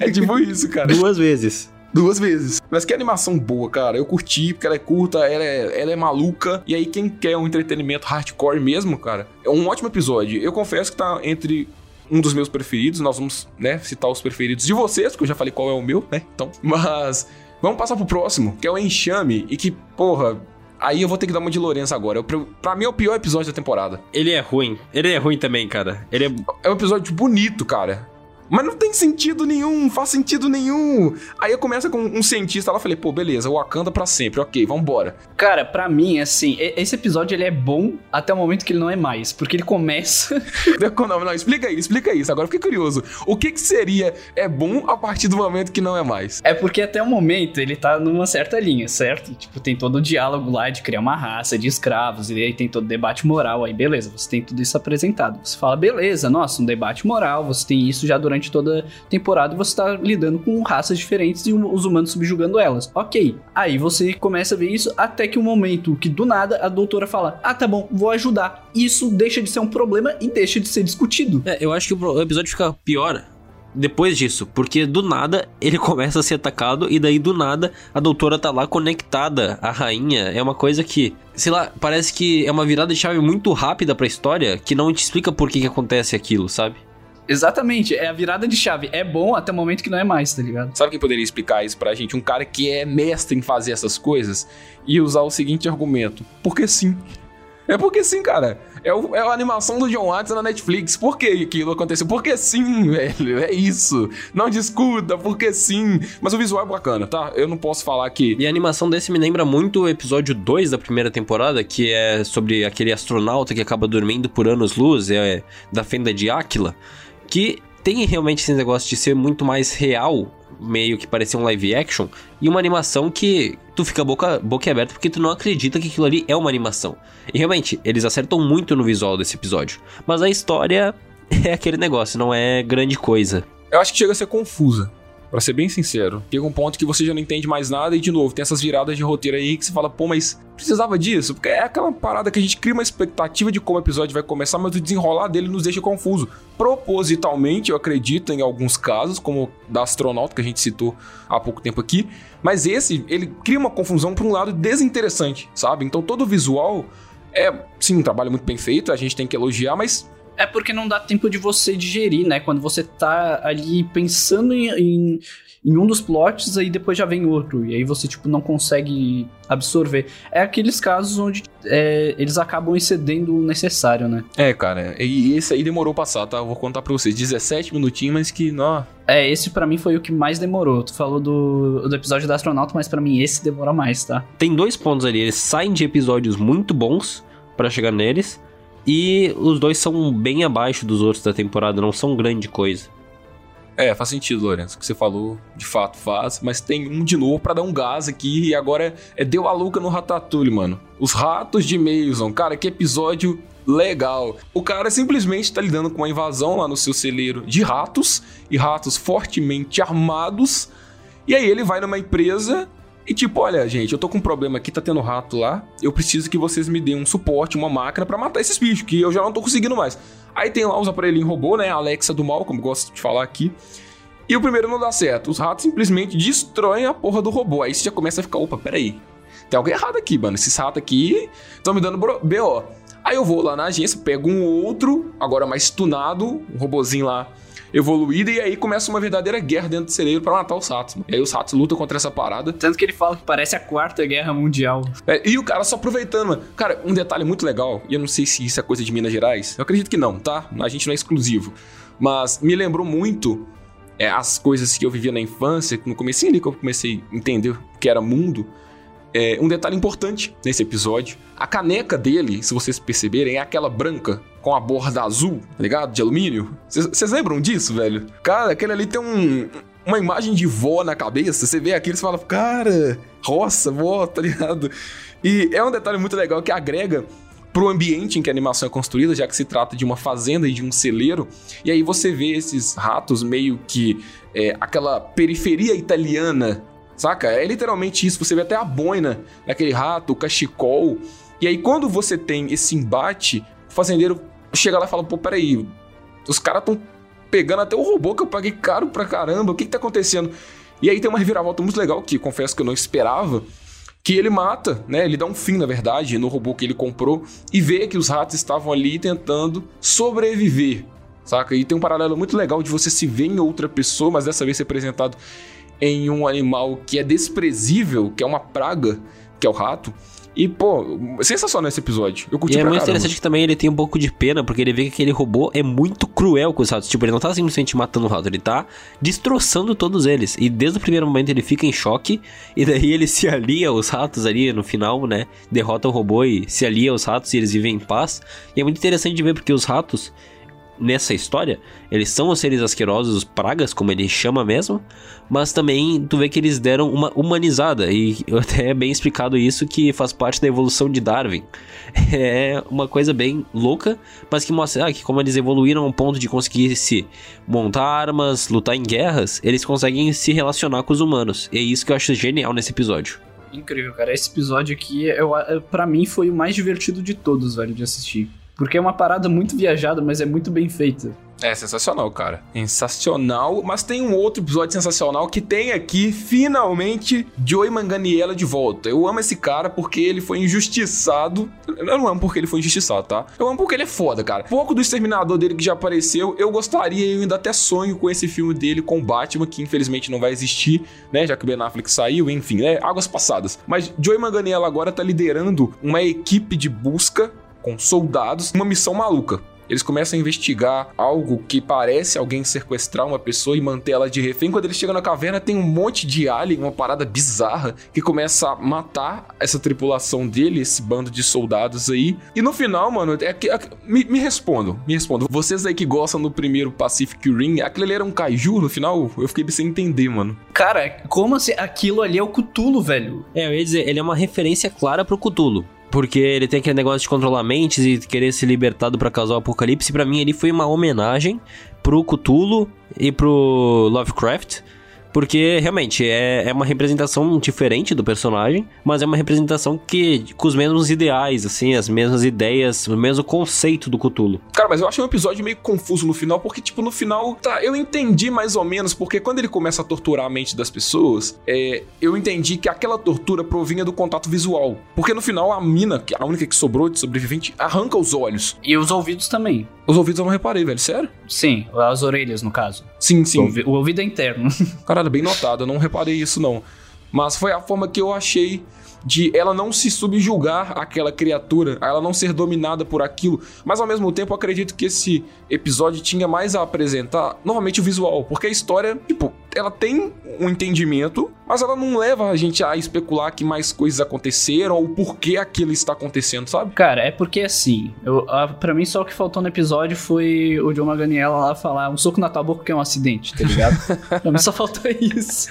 É tipo isso, cara. Duas vezes. Duas vezes. Mas que animação boa, cara. Eu curti, porque ela é curta, ela é, ela é maluca. E aí, quem quer um entretenimento hardcore mesmo, cara, é um ótimo episódio. Eu confesso que tá entre um dos meus preferidos. Nós vamos, né, citar os preferidos de vocês, porque eu já falei qual é o meu, né? Então, mas vamos passar pro próximo, que é o Enxame. E que, porra, aí eu vou ter que dar uma de Lourenço agora. Eu- Pra mim é o pior episódio da temporada. Ele é ruim. Ele é ruim também, cara. Ele é. É um episódio bonito, cara. Mas não tem sentido nenhum, não faz sentido nenhum. Aí eu começo com um cientista lá, falei, pô, beleza, Wakanda pra sempre, ok, vambora. Cara, pra mim, assim, esse episódio ele é bom até o momento que ele não é mais. Porque ele começa. Não, não, explica aí, explica isso, agora eu fiquei curioso. O que que seria é bom a partir do momento que não é mais? é porque até o momento ele tá numa certa linha, certo? Tipo, tem todo o diálogo lá de criar uma raça de escravos. E aí tem todo o debate moral. Aí, beleza, você tem tudo isso apresentado. Você fala, beleza, nossa, um debate moral. Você tem isso já durante durante toda a temporada e você tá lidando com raças diferentes e os humanos subjugando elas. Ok. Aí você começa a ver isso até que o um momento que do nada a doutora fala: Ah, tá bom, vou ajudar. Isso deixa de ser um problema e deixa de ser discutido. É, eu acho que o episódio fica pior depois disso, porque do nada ele começa a ser atacado e daí do nada a doutora tá lá conectada à rainha. É uma coisa que, sei lá, parece que é uma virada de chave muito rápida pra história que não te explica por que, que acontece aquilo, sabe? Exatamente, é a virada de chave. É bom até o momento que não é mais, tá ligado? Sabe quem poderia explicar isso pra gente? Um cara que é mestre em fazer essas coisas e usar o seguinte argumento: porque sim. É porque sim, cara. É, o, é a animação do John Watts na Netflix. Por que aquilo aconteceu? Porque sim, velho. É isso. Não discuta, porque sim. Mas o visual é bacana, tá? Eu não posso falar que. E a animação desse me lembra muito o episódio 2 da primeira temporada, que é sobre aquele astronauta que acaba dormindo por anos-luz, é da fenda de Áquila. Que tem realmente esse negócio de ser muito mais real meio que parecia um live action, e uma animação que tu fica boca, boca aberta porque tu não acredita que aquilo ali é uma animação. E realmente, eles acertam muito no visual desse episódio. Mas a história é aquele negócio, não é grande coisa. Eu acho que chega a ser confusa. Pra ser bem sincero, chega um ponto que você já não entende mais nada e, de novo, tem essas viradas de roteiro aí que você fala, pô, mas precisava disso? Porque é aquela parada que a gente cria uma expectativa de como o episódio vai começar, mas o desenrolar dele nos deixa confuso. Propositalmente, eu acredito em alguns casos, como da astronauta que a gente citou há pouco tempo aqui, mas esse, ele cria uma confusão por um lado desinteressante, sabe? Então todo o visual é, sim, um trabalho muito bem feito, a gente tem que elogiar, mas é porque não dá tempo de você digerir, né? Quando você tá ali pensando em, em, em, um dos plots, aí depois já vem outro. E aí você, tipo, não consegue absorver. É aqueles casos onde é, eles acabam excedendo o necessário, né? É, cara. E esse aí demorou passar, tá? Eu vou contar pra vocês. 17 minutinhos, mas que, ó... É, esse para mim foi o que mais demorou. Tu falou do, do episódio do astronauta, mas para mim esse demora mais, tá? Tem dois pontos ali. Eles saem de episódios muito bons para chegar neles. E os dois são bem abaixo dos outros da temporada, não são grande coisa. É, faz sentido, Lourenço. O que você falou, de fato faz. Mas tem um de novo para dar um gás aqui. E agora é deu a louca no Ratatouille, mano. Os ratos de Mason. Cara, que episódio legal. O cara simplesmente tá lidando com uma invasão lá no seu celeiro de ratos. E ratos fortemente armados. E aí ele vai numa empresa e tipo, olha, gente, eu tô com um problema aqui, tá tendo rato lá. Eu preciso que vocês me deem um suporte, uma máquina para matar esses bichos, que eu já não tô conseguindo mais. Aí tem lá os aparelhinhos robô, né? Alexa do mal, como gosto de falar aqui. E o primeiro não dá certo. Os ratos simplesmente destroem a porra do robô. Aí você já começa a ficar, opa, peraí. Tem algo errado aqui, mano. Esses ratos aqui estão me dando BO. Aí eu vou lá na agência, pego um outro, agora mais tunado, um robozinho lá evoluída, e aí começa uma verdadeira guerra dentro do cerebro para matar os ratos. E aí os ratos lutam contra essa parada. Tanto que ele fala que parece a quarta guerra mundial. É, e o cara só aproveitando, mano. Cara, um detalhe muito legal, e eu não sei se isso é coisa de Minas Gerais, eu acredito que não, tá? A gente não é exclusivo. Mas me lembrou muito é, as coisas que eu vivia na infância, no começo ali que eu comecei a entender o que era mundo. É, um detalhe importante nesse episódio: a caneca dele, se vocês perceberem, é aquela branca com a borda azul, tá ligado? De alumínio. Vocês lembram disso, velho? Cara, aquele ali tem um, uma imagem de vó na cabeça. Você vê aquilo e fala, cara, roça, vó, tá ligado? E é um detalhe muito legal que agrega pro ambiente em que a animação é construída, já que se trata de uma fazenda e de um celeiro. E aí você vê esses ratos meio que é, aquela periferia italiana Saca? É literalmente isso. Você vê até a boina daquele rato, o cachecol. E aí, quando você tem esse embate, o fazendeiro chega lá e fala: pô, peraí, os caras estão pegando até o robô que eu paguei caro pra caramba, o que que tá acontecendo? E aí tem uma reviravolta muito legal que confesso que eu não esperava. Que ele mata, né? Ele dá um fim, na verdade, no robô que ele comprou e vê que os ratos estavam ali tentando sobreviver, saca? E tem um paralelo muito legal de você se ver em outra pessoa, mas dessa vez ser apresentado em um animal que é desprezível, que é uma praga, que é o rato. E, pô, sensacional esse episódio. Eu curti E é muito interessante que também ele tem um pouco de pena, porque ele vê que aquele robô é muito cruel com os ratos. Tipo, ele não tá simplesmente matando o rato, ele tá destroçando todos eles. E desde o primeiro momento ele fica em choque, e daí ele se alia aos ratos ali no final, né? Derrota o robô e se alia aos ratos e eles vivem em paz. E é muito interessante de ver porque os ratos nessa história, eles são os seres asquerosos, os pragas, como ele chama mesmo, mas também tu vê que eles deram uma humanizada, e até é bem explicado isso, que faz parte da evolução de Darwin. É uma coisa bem louca, mas que mostra ah, que como eles evoluíram ao ponto de conseguir se montar armas, lutar em guerras, eles conseguem se relacionar com os humanos. E é isso que eu acho genial nesse episódio. Incrível, cara. Esse episódio aqui, eu, para mim, foi o mais divertido de todos, velho, de assistir. Porque é uma parada muito viajada, mas é muito bem feita. É sensacional, cara. Sensacional. Mas tem um outro episódio sensacional que tem aqui, finalmente, Joey Manganiello de volta. Eu amo esse cara porque ele foi injustiçado. Eu não amo porque ele foi injustiçado, tá? Eu amo porque ele é foda, cara. Pouco do Exterminador dele que já apareceu, eu gostaria, eu ainda até sonho com esse filme dele com Batman, que infelizmente não vai existir, né? Já que o Ben Affleck saiu, enfim, né? Águas passadas. Mas Joey Manganiello agora tá liderando uma equipe de busca com soldados, uma missão maluca. Eles começam a investigar algo que parece alguém sequestrar uma pessoa e manter ela de refém. Quando eles chegam na caverna, tem um monte de alien, uma parada bizarra, que começa a matar essa tripulação dele, esse bando de soldados aí. E no final, mano, é que. É, me, me respondam, me respondam. Vocês aí que gostam do primeiro Pacific Rim, aquele ali era um kaiju no final? Eu fiquei sem entender, mano. Cara, como assim? Aquilo ali é o Cthulhu, velho. É, eu ia dizer, ele é uma referência clara pro Cthulhu. Porque ele tem aquele negócio de controlar mentes e querer se libertar do pra causar o apocalipse. para mim, ele foi uma homenagem pro Cthulhu e pro Lovecraft. Porque realmente é, é uma representação diferente do personagem, mas é uma representação que com os mesmos ideais, assim, as mesmas ideias, o mesmo conceito do Cthulhu. Cara, mas eu achei um episódio meio confuso no final, porque, tipo, no final, tá, eu entendi mais ou menos, porque quando ele começa a torturar a mente das pessoas, é, eu entendi que aquela tortura provinha do contato visual. Porque no final, a mina, que a única que sobrou de sobrevivente, arranca os olhos. E os ouvidos também. Os ouvidos eu não reparei, velho, sério? Sim, as orelhas, no caso. Sim, sim. O ouvido é interno. Caralho, bem notado, eu não reparei isso não. Mas foi a forma que eu achei de ela não se subjugar àquela criatura, a ela não ser dominada por aquilo. Mas ao mesmo tempo, eu acredito que esse episódio tinha mais a apresentar, novamente, o visual. Porque a história, tipo, ela tem um entendimento, mas ela não leva a gente a especular que mais coisas aconteceram ou por que aquilo está acontecendo, sabe? Cara, é porque assim, eu, a, pra mim só o que faltou no episódio foi o John Maganiela lá falar um soco na tua boca que é um acidente, tá ligado? pra mim só faltou isso.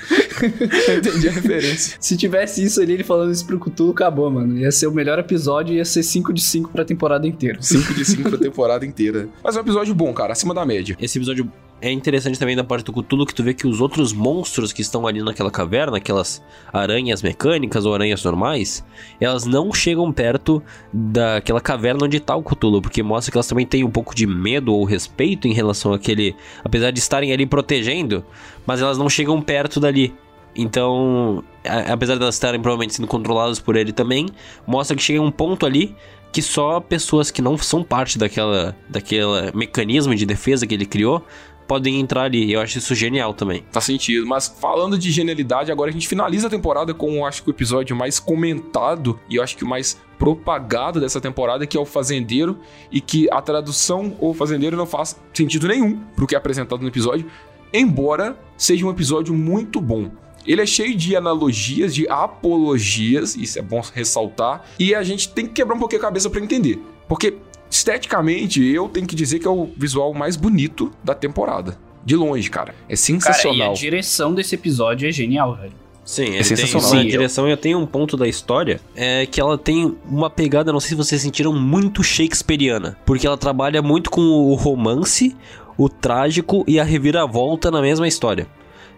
eu entendi a referência. Se tivesse isso ali, ele falando isso pro Cthulhu, acabou, mano. Ia ser o melhor episódio e ia ser 5 de 5 pra temporada inteira. 5 de 5 pra temporada inteira. Mas é um episódio bom, cara, acima da média. Esse episódio é interessante também da parte do Cthulhu que tu vê que os outros monstros que estão ali naquela caverna, aquelas aranhas mecânicas ou aranhas normais, elas não chegam perto daquela caverna onde tá o Cthulhu, porque mostra que elas também têm um pouco de medo ou respeito em relação àquele, apesar de estarem ali protegendo, mas elas não chegam perto dali. Então, a, apesar de estarem provavelmente sendo controladas por ele também, mostra que chega um ponto ali que só pessoas que não são parte daquela, daquela mecanismo de defesa que ele criou podem entrar ali. Eu acho isso genial também. Faz sentido. Mas falando de genialidade, agora a gente finaliza a temporada com, acho que o episódio mais comentado e eu acho que o mais propagado dessa temporada, que é o Fazendeiro, e que a tradução ou Fazendeiro não faz sentido nenhum pro que é apresentado no episódio, embora seja um episódio muito bom. Ele é cheio de analogias, de apologias, isso é bom ressaltar, e a gente tem que quebrar um pouquinho a cabeça para entender. Porque esteticamente, eu tenho que dizer que é o visual mais bonito da temporada. De longe, cara. É sensacional. Cara, e a direção desse episódio é genial, velho. Sim, é sensacional. Tem, a direção eu tenho um ponto da história é que ela tem uma pegada, não sei se vocês sentiram, muito shakespeariana. Porque ela trabalha muito com o romance, o trágico e a reviravolta na mesma história.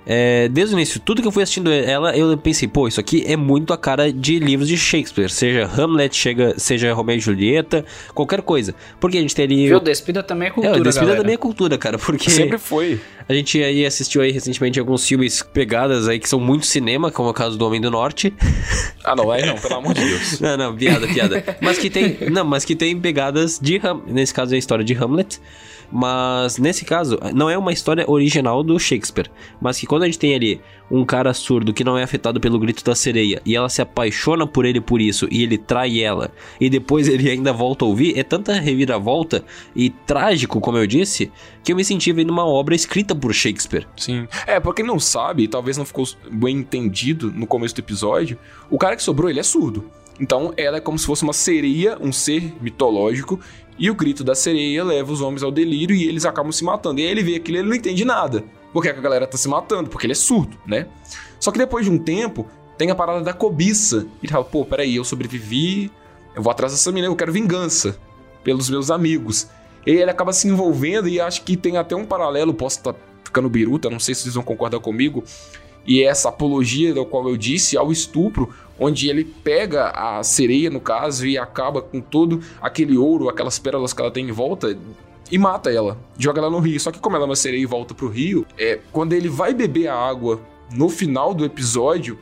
É, desde o início, tudo que eu fui assistindo ela, eu pensei, pô, isso aqui é muito a cara de livros de Shakespeare. Seja Hamlet, chega, seja Romeo e Julieta, qualquer coisa. Porque a gente tem ali. Viu, Despida também é cultura. É, Despida galera. também é cultura, cara. Porque. Sempre foi. A gente aí assistiu aí recentemente alguns filmes pegadas aí que são muito cinema, como é o caso do Homem do Norte. Ah, não, é não, pelo amor de Deus. não, não, piada, piada. mas que tem. Não, mas que tem pegadas de Ham... Nesse caso é a história de Hamlet. Mas nesse caso, não é uma história original do Shakespeare, mas que quando a gente tem ali um cara surdo que não é afetado pelo grito da sereia e ela se apaixona por ele por isso e ele trai ela e depois ele ainda volta a ouvir, é tanta reviravolta e trágico, como eu disse, que eu me senti vendo uma obra escrita por Shakespeare. Sim. É, pra quem não sabe, talvez não ficou bem entendido no começo do episódio, o cara que sobrou, ele é surdo. Então ela é como se fosse uma sereia, um ser mitológico, e o grito da sereia leva os homens ao delírio e eles acabam se matando. E aí ele vê aquilo e ele não entende nada. Por que a galera tá se matando? Porque ele é surdo, né? Só que depois de um tempo, tem a parada da cobiça. Ele fala, pô, peraí, eu sobrevivi, eu vou atrás dessa menina, eu quero vingança pelos meus amigos. E ele acaba se envolvendo e acho que tem até um paralelo, posso estar tá ficando biruta, não sei se vocês vão concordar comigo, e essa apologia da qual eu disse ao estupro, onde ele pega a sereia, no caso, e acaba com todo aquele ouro, aquelas pérolas que ela tem em volta, e mata ela, joga ela no rio. Só que como ela é uma sereia e volta pro rio, é quando ele vai beber a água no final do episódio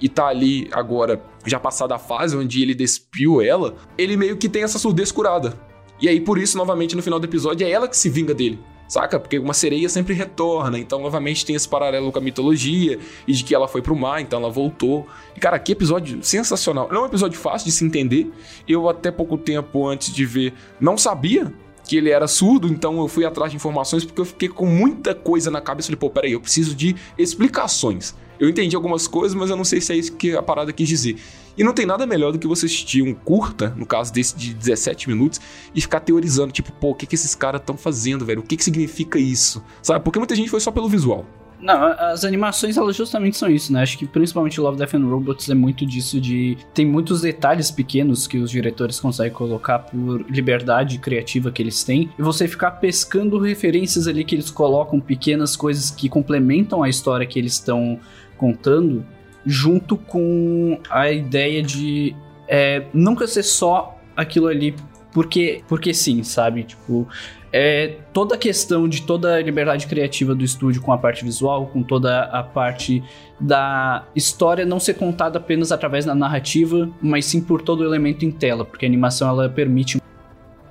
e tá ali agora já passada a fase onde ele despiu ela, ele meio que tem essa surdez curada. E aí por isso novamente no final do episódio é ela que se vinga dele. Saca? Porque uma sereia sempre retorna, então novamente tem esse paralelo com a mitologia e de que ela foi pro mar, então ela voltou. E cara, que episódio sensacional. Não é um episódio fácil de se entender. Eu até pouco tempo antes de ver não sabia que ele era surdo, então eu fui atrás de informações porque eu fiquei com muita coisa na cabeça. Falei, pô, peraí, eu preciso de explicações. Eu entendi algumas coisas, mas eu não sei se é isso que a parada quis dizer. E não tem nada melhor do que você assistir um curta, no caso desse de 17 minutos, e ficar teorizando, tipo, pô, o que, que esses caras estão fazendo, velho? O que, que significa isso? Sabe? Porque muita gente foi só pelo visual. Não, as animações elas justamente são isso, né? Acho que principalmente Love, Death and Robots é muito disso de tem muitos detalhes pequenos que os diretores conseguem colocar por liberdade criativa que eles têm e você ficar pescando referências ali que eles colocam pequenas coisas que complementam a história que eles estão contando junto com a ideia de é, nunca ser só aquilo ali porque porque sim, sabe? Tipo, é toda a questão de toda a liberdade criativa do estúdio com a parte visual, com toda a parte da história não ser contada apenas através da narrativa, mas sim por todo o elemento em tela, porque a animação ela permite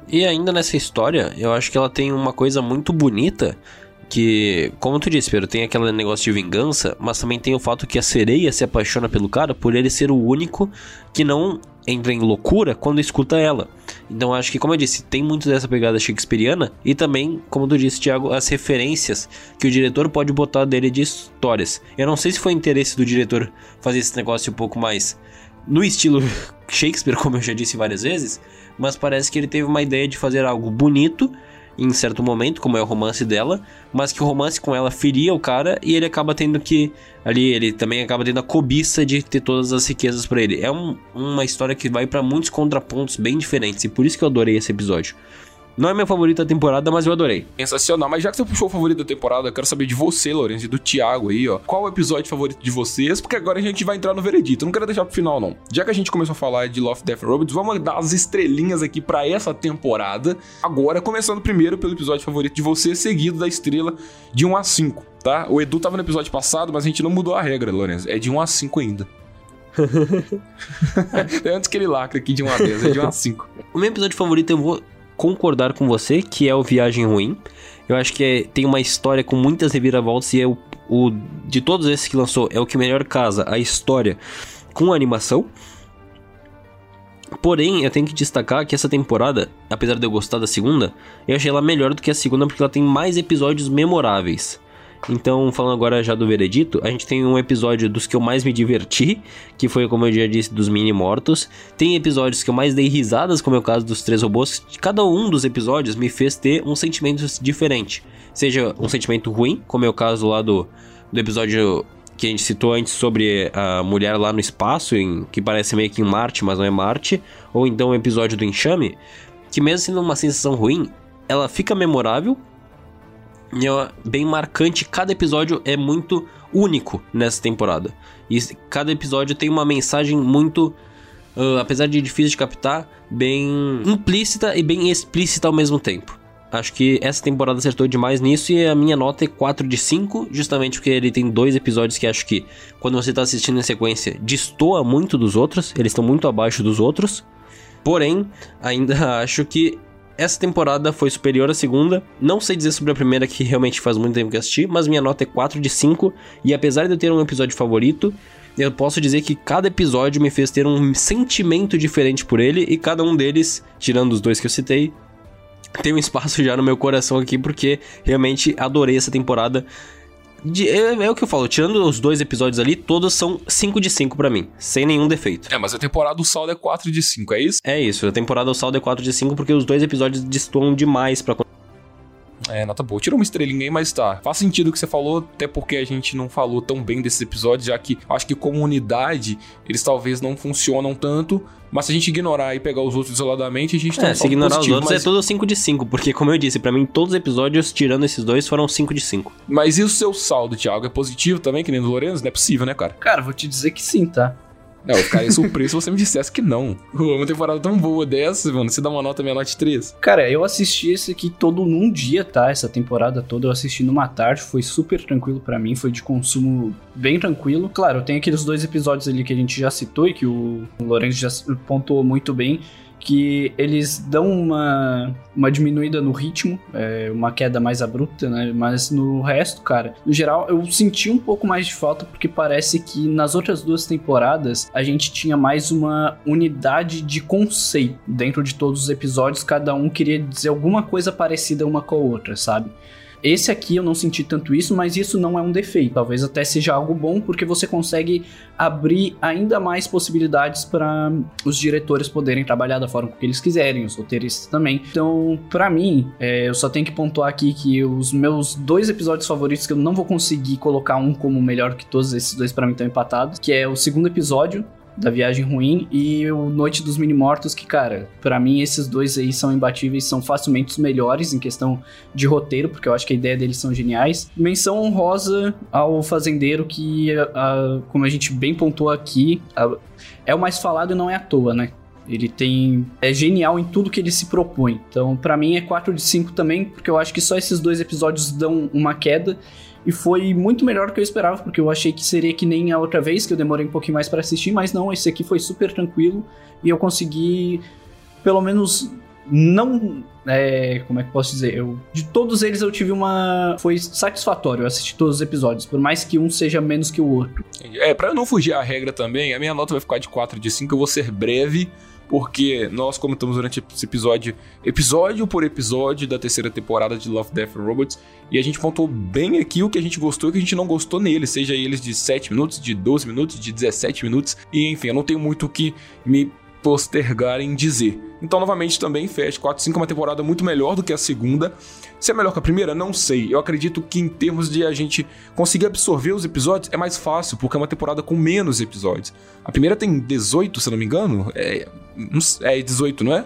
e ainda nessa história, eu acho que ela tem uma coisa muito bonita que, como tu disse, Pedro, tem aquele negócio de vingança, mas também tem o fato que a sereia se apaixona pelo cara por ele ser o único que não entra em loucura quando escuta ela. Então acho que, como eu disse, tem muito dessa pegada shakespeariana e também, como tu disse, Thiago, as referências que o diretor pode botar dele de histórias. Eu não sei se foi interesse do diretor fazer esse negócio um pouco mais no estilo Shakespeare, como eu já disse várias vezes, mas parece que ele teve uma ideia de fazer algo bonito em certo momento, como é o romance dela, mas que o romance com ela feria o cara e ele acaba tendo que. Ali, ele também acaba tendo a cobiça de ter todas as riquezas para ele. É um, uma história que vai para muitos contrapontos bem diferentes e por isso que eu adorei esse episódio. Não é minha favorita da temporada, mas eu adorei. Sensacional. Mas já que você puxou o favorito da temporada, eu quero saber de você, Lourenço, e do Thiago aí, ó. Qual o episódio favorito de vocês? Porque agora a gente vai entrar no veredito. Eu não quero deixar pro final, não. Já que a gente começou a falar de Love, Death Robots, vamos dar as estrelinhas aqui para essa temporada. Agora, começando primeiro pelo episódio favorito de você, seguido da estrela de 1 a 5, tá? O Edu tava no episódio passado, mas a gente não mudou a regra, Lourenço. É de 1 a 5 ainda. é antes que ele lacre aqui de 1 a 10, é de 1 a 5. O meu episódio favorito eu vou concordar com você, que é o Viagem Ruim. Eu acho que é, tem uma história com muitas reviravoltas e é o, o, de todos esses que lançou, é o que melhor casa a história com a animação. Porém, eu tenho que destacar que essa temporada, apesar de eu gostar da segunda, eu achei ela melhor do que a segunda porque ela tem mais episódios memoráveis. Então, falando agora já do veredito, a gente tem um episódio dos que eu mais me diverti, que foi, como eu já disse, dos mini mortos. Tem episódios que eu mais dei risadas, como é o caso dos três robôs. Cada um dos episódios me fez ter um sentimento diferente. Seja um sentimento ruim, como é o caso lá do, do episódio que a gente citou antes sobre a mulher lá no espaço, em, que parece meio que em Marte, mas não é Marte. Ou então o episódio do enxame, que mesmo sendo uma sensação ruim, ela fica memorável é bem marcante. Cada episódio é muito único nessa temporada. E cada episódio tem uma mensagem muito, uh, apesar de difícil de captar, bem implícita e bem explícita ao mesmo tempo. Acho que essa temporada acertou demais nisso e a minha nota é 4 de 5, justamente porque ele tem dois episódios que acho que, quando você está assistindo em sequência, destoa muito dos outros, eles estão muito abaixo dos outros. Porém, ainda acho que essa temporada foi superior à segunda. Não sei dizer sobre a primeira, que realmente faz muito tempo que assisti, mas minha nota é 4 de 5. E apesar de eu ter um episódio favorito, eu posso dizer que cada episódio me fez ter um sentimento diferente por ele, e cada um deles, tirando os dois que eu citei, tem um espaço já no meu coração aqui, porque realmente adorei essa temporada. De- é, é o que eu falo, tirando os dois episódios ali, todos são 5 de 5 pra mim, sem nenhum defeito. É, mas a temporada o saldo é 4 de 5, é isso? É isso, a temporada o saldo é 4 de 5 porque os dois episódios destoam demais pra É, nota boa. Tira uma estrelinha aí, mas tá. Faz sentido o que você falou, até porque a gente não falou tão bem desses episódios, já que acho que como unidade, eles talvez não funcionam tanto. Mas se a gente ignorar e pegar os outros isoladamente, a gente tem É, um se ignorar os positivo, outros mas, é todo 5 de 5, porque como eu disse, pra mim todos os episódios, tirando esses dois, foram 5 de 5. mas e o seu saldo, Thiago? É positivo também, que nem do Lourenço? Não é possível, né, cara? Cara, vou te dizer que sim, tá? Não, eu ficaria surpreso se você me dissesse que não. Uma temporada tão boa dessa, mano, você dá uma nota menor de 3. Cara, eu assisti esse aqui todo num dia, tá? Essa temporada toda eu assisti numa tarde, foi super tranquilo pra mim, foi de consumo bem tranquilo. Claro, tem aqueles dois episódios ali que a gente já citou e que o Lourenço já pontuou muito bem, que eles dão uma, uma diminuída no ritmo, é, uma queda mais abrupta, né? Mas no resto, cara, no geral, eu senti um pouco mais de falta porque parece que nas outras duas temporadas a gente tinha mais uma unidade de conceito dentro de todos os episódios, cada um queria dizer alguma coisa parecida uma com a outra, sabe? Esse aqui eu não senti tanto isso, mas isso não é um defeito. Talvez até seja algo bom, porque você consegue abrir ainda mais possibilidades para os diretores poderem trabalhar da forma que eles quiserem, os roteiristas também. Então, pra mim, é, eu só tenho que pontuar aqui que os meus dois episódios favoritos, que eu não vou conseguir colocar um como melhor que todos esses dois pra mim estão empatados, que é o segundo episódio, da Viagem Ruim e o Noite dos Mini Mortos, que, cara, pra mim esses dois aí são imbatíveis, são facilmente os melhores em questão de roteiro, porque eu acho que a ideia deles são geniais. Menção honrosa ao Fazendeiro, que, a- como a gente bem pontuou aqui, a- é o mais falado e não é à toa, né? Ele tem. É genial em tudo que ele se propõe. Então, pra mim, é 4 de 5 também, porque eu acho que só esses dois episódios dão uma queda. E foi muito melhor do que eu esperava, porque eu achei que seria que nem a outra vez, que eu demorei um pouquinho mais pra assistir, mas não, esse aqui foi super tranquilo e eu consegui, pelo menos, não. É, como é que posso dizer? Eu, de todos eles eu tive uma. Foi satisfatório assistir todos os episódios, por mais que um seja menos que o outro. É, pra eu não fugir à regra também, a minha nota vai ficar de 4 de 5, eu vou ser breve, porque nós comentamos durante esse episódio, episódio por episódio da terceira temporada de Love, Death and Robots, e a gente pontuou bem aqui o que a gente gostou e o que a gente não gostou neles, seja eles de 7 minutos, de 12 minutos, de 17 minutos, e enfim, eu não tenho muito o que me postergar em dizer. Então, novamente, também fecha 4 5 é uma temporada muito melhor do que a segunda. Se é melhor que a primeira, não sei. Eu acredito que em termos de a gente conseguir absorver os episódios é mais fácil, porque é uma temporada com menos episódios. A primeira tem 18, se não me engano. É, é 18, não é?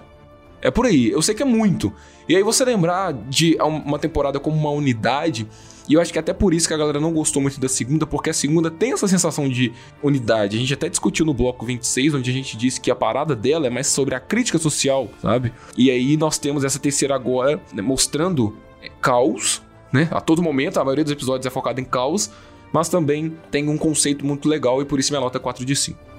É por aí. Eu sei que é muito. E aí você lembrar de uma temporada como uma unidade, e eu acho que até por isso que a galera não gostou muito da segunda, porque a segunda tem essa sensação de unidade. A gente até discutiu no bloco 26, onde a gente disse que a parada dela é mais sobre a crítica social, sabe? E aí nós temos essa terceira agora né, mostrando é, caos, né? A todo momento, a maioria dos episódios é focada em caos, mas também tem um conceito muito legal e por isso minha nota é 4 de 5.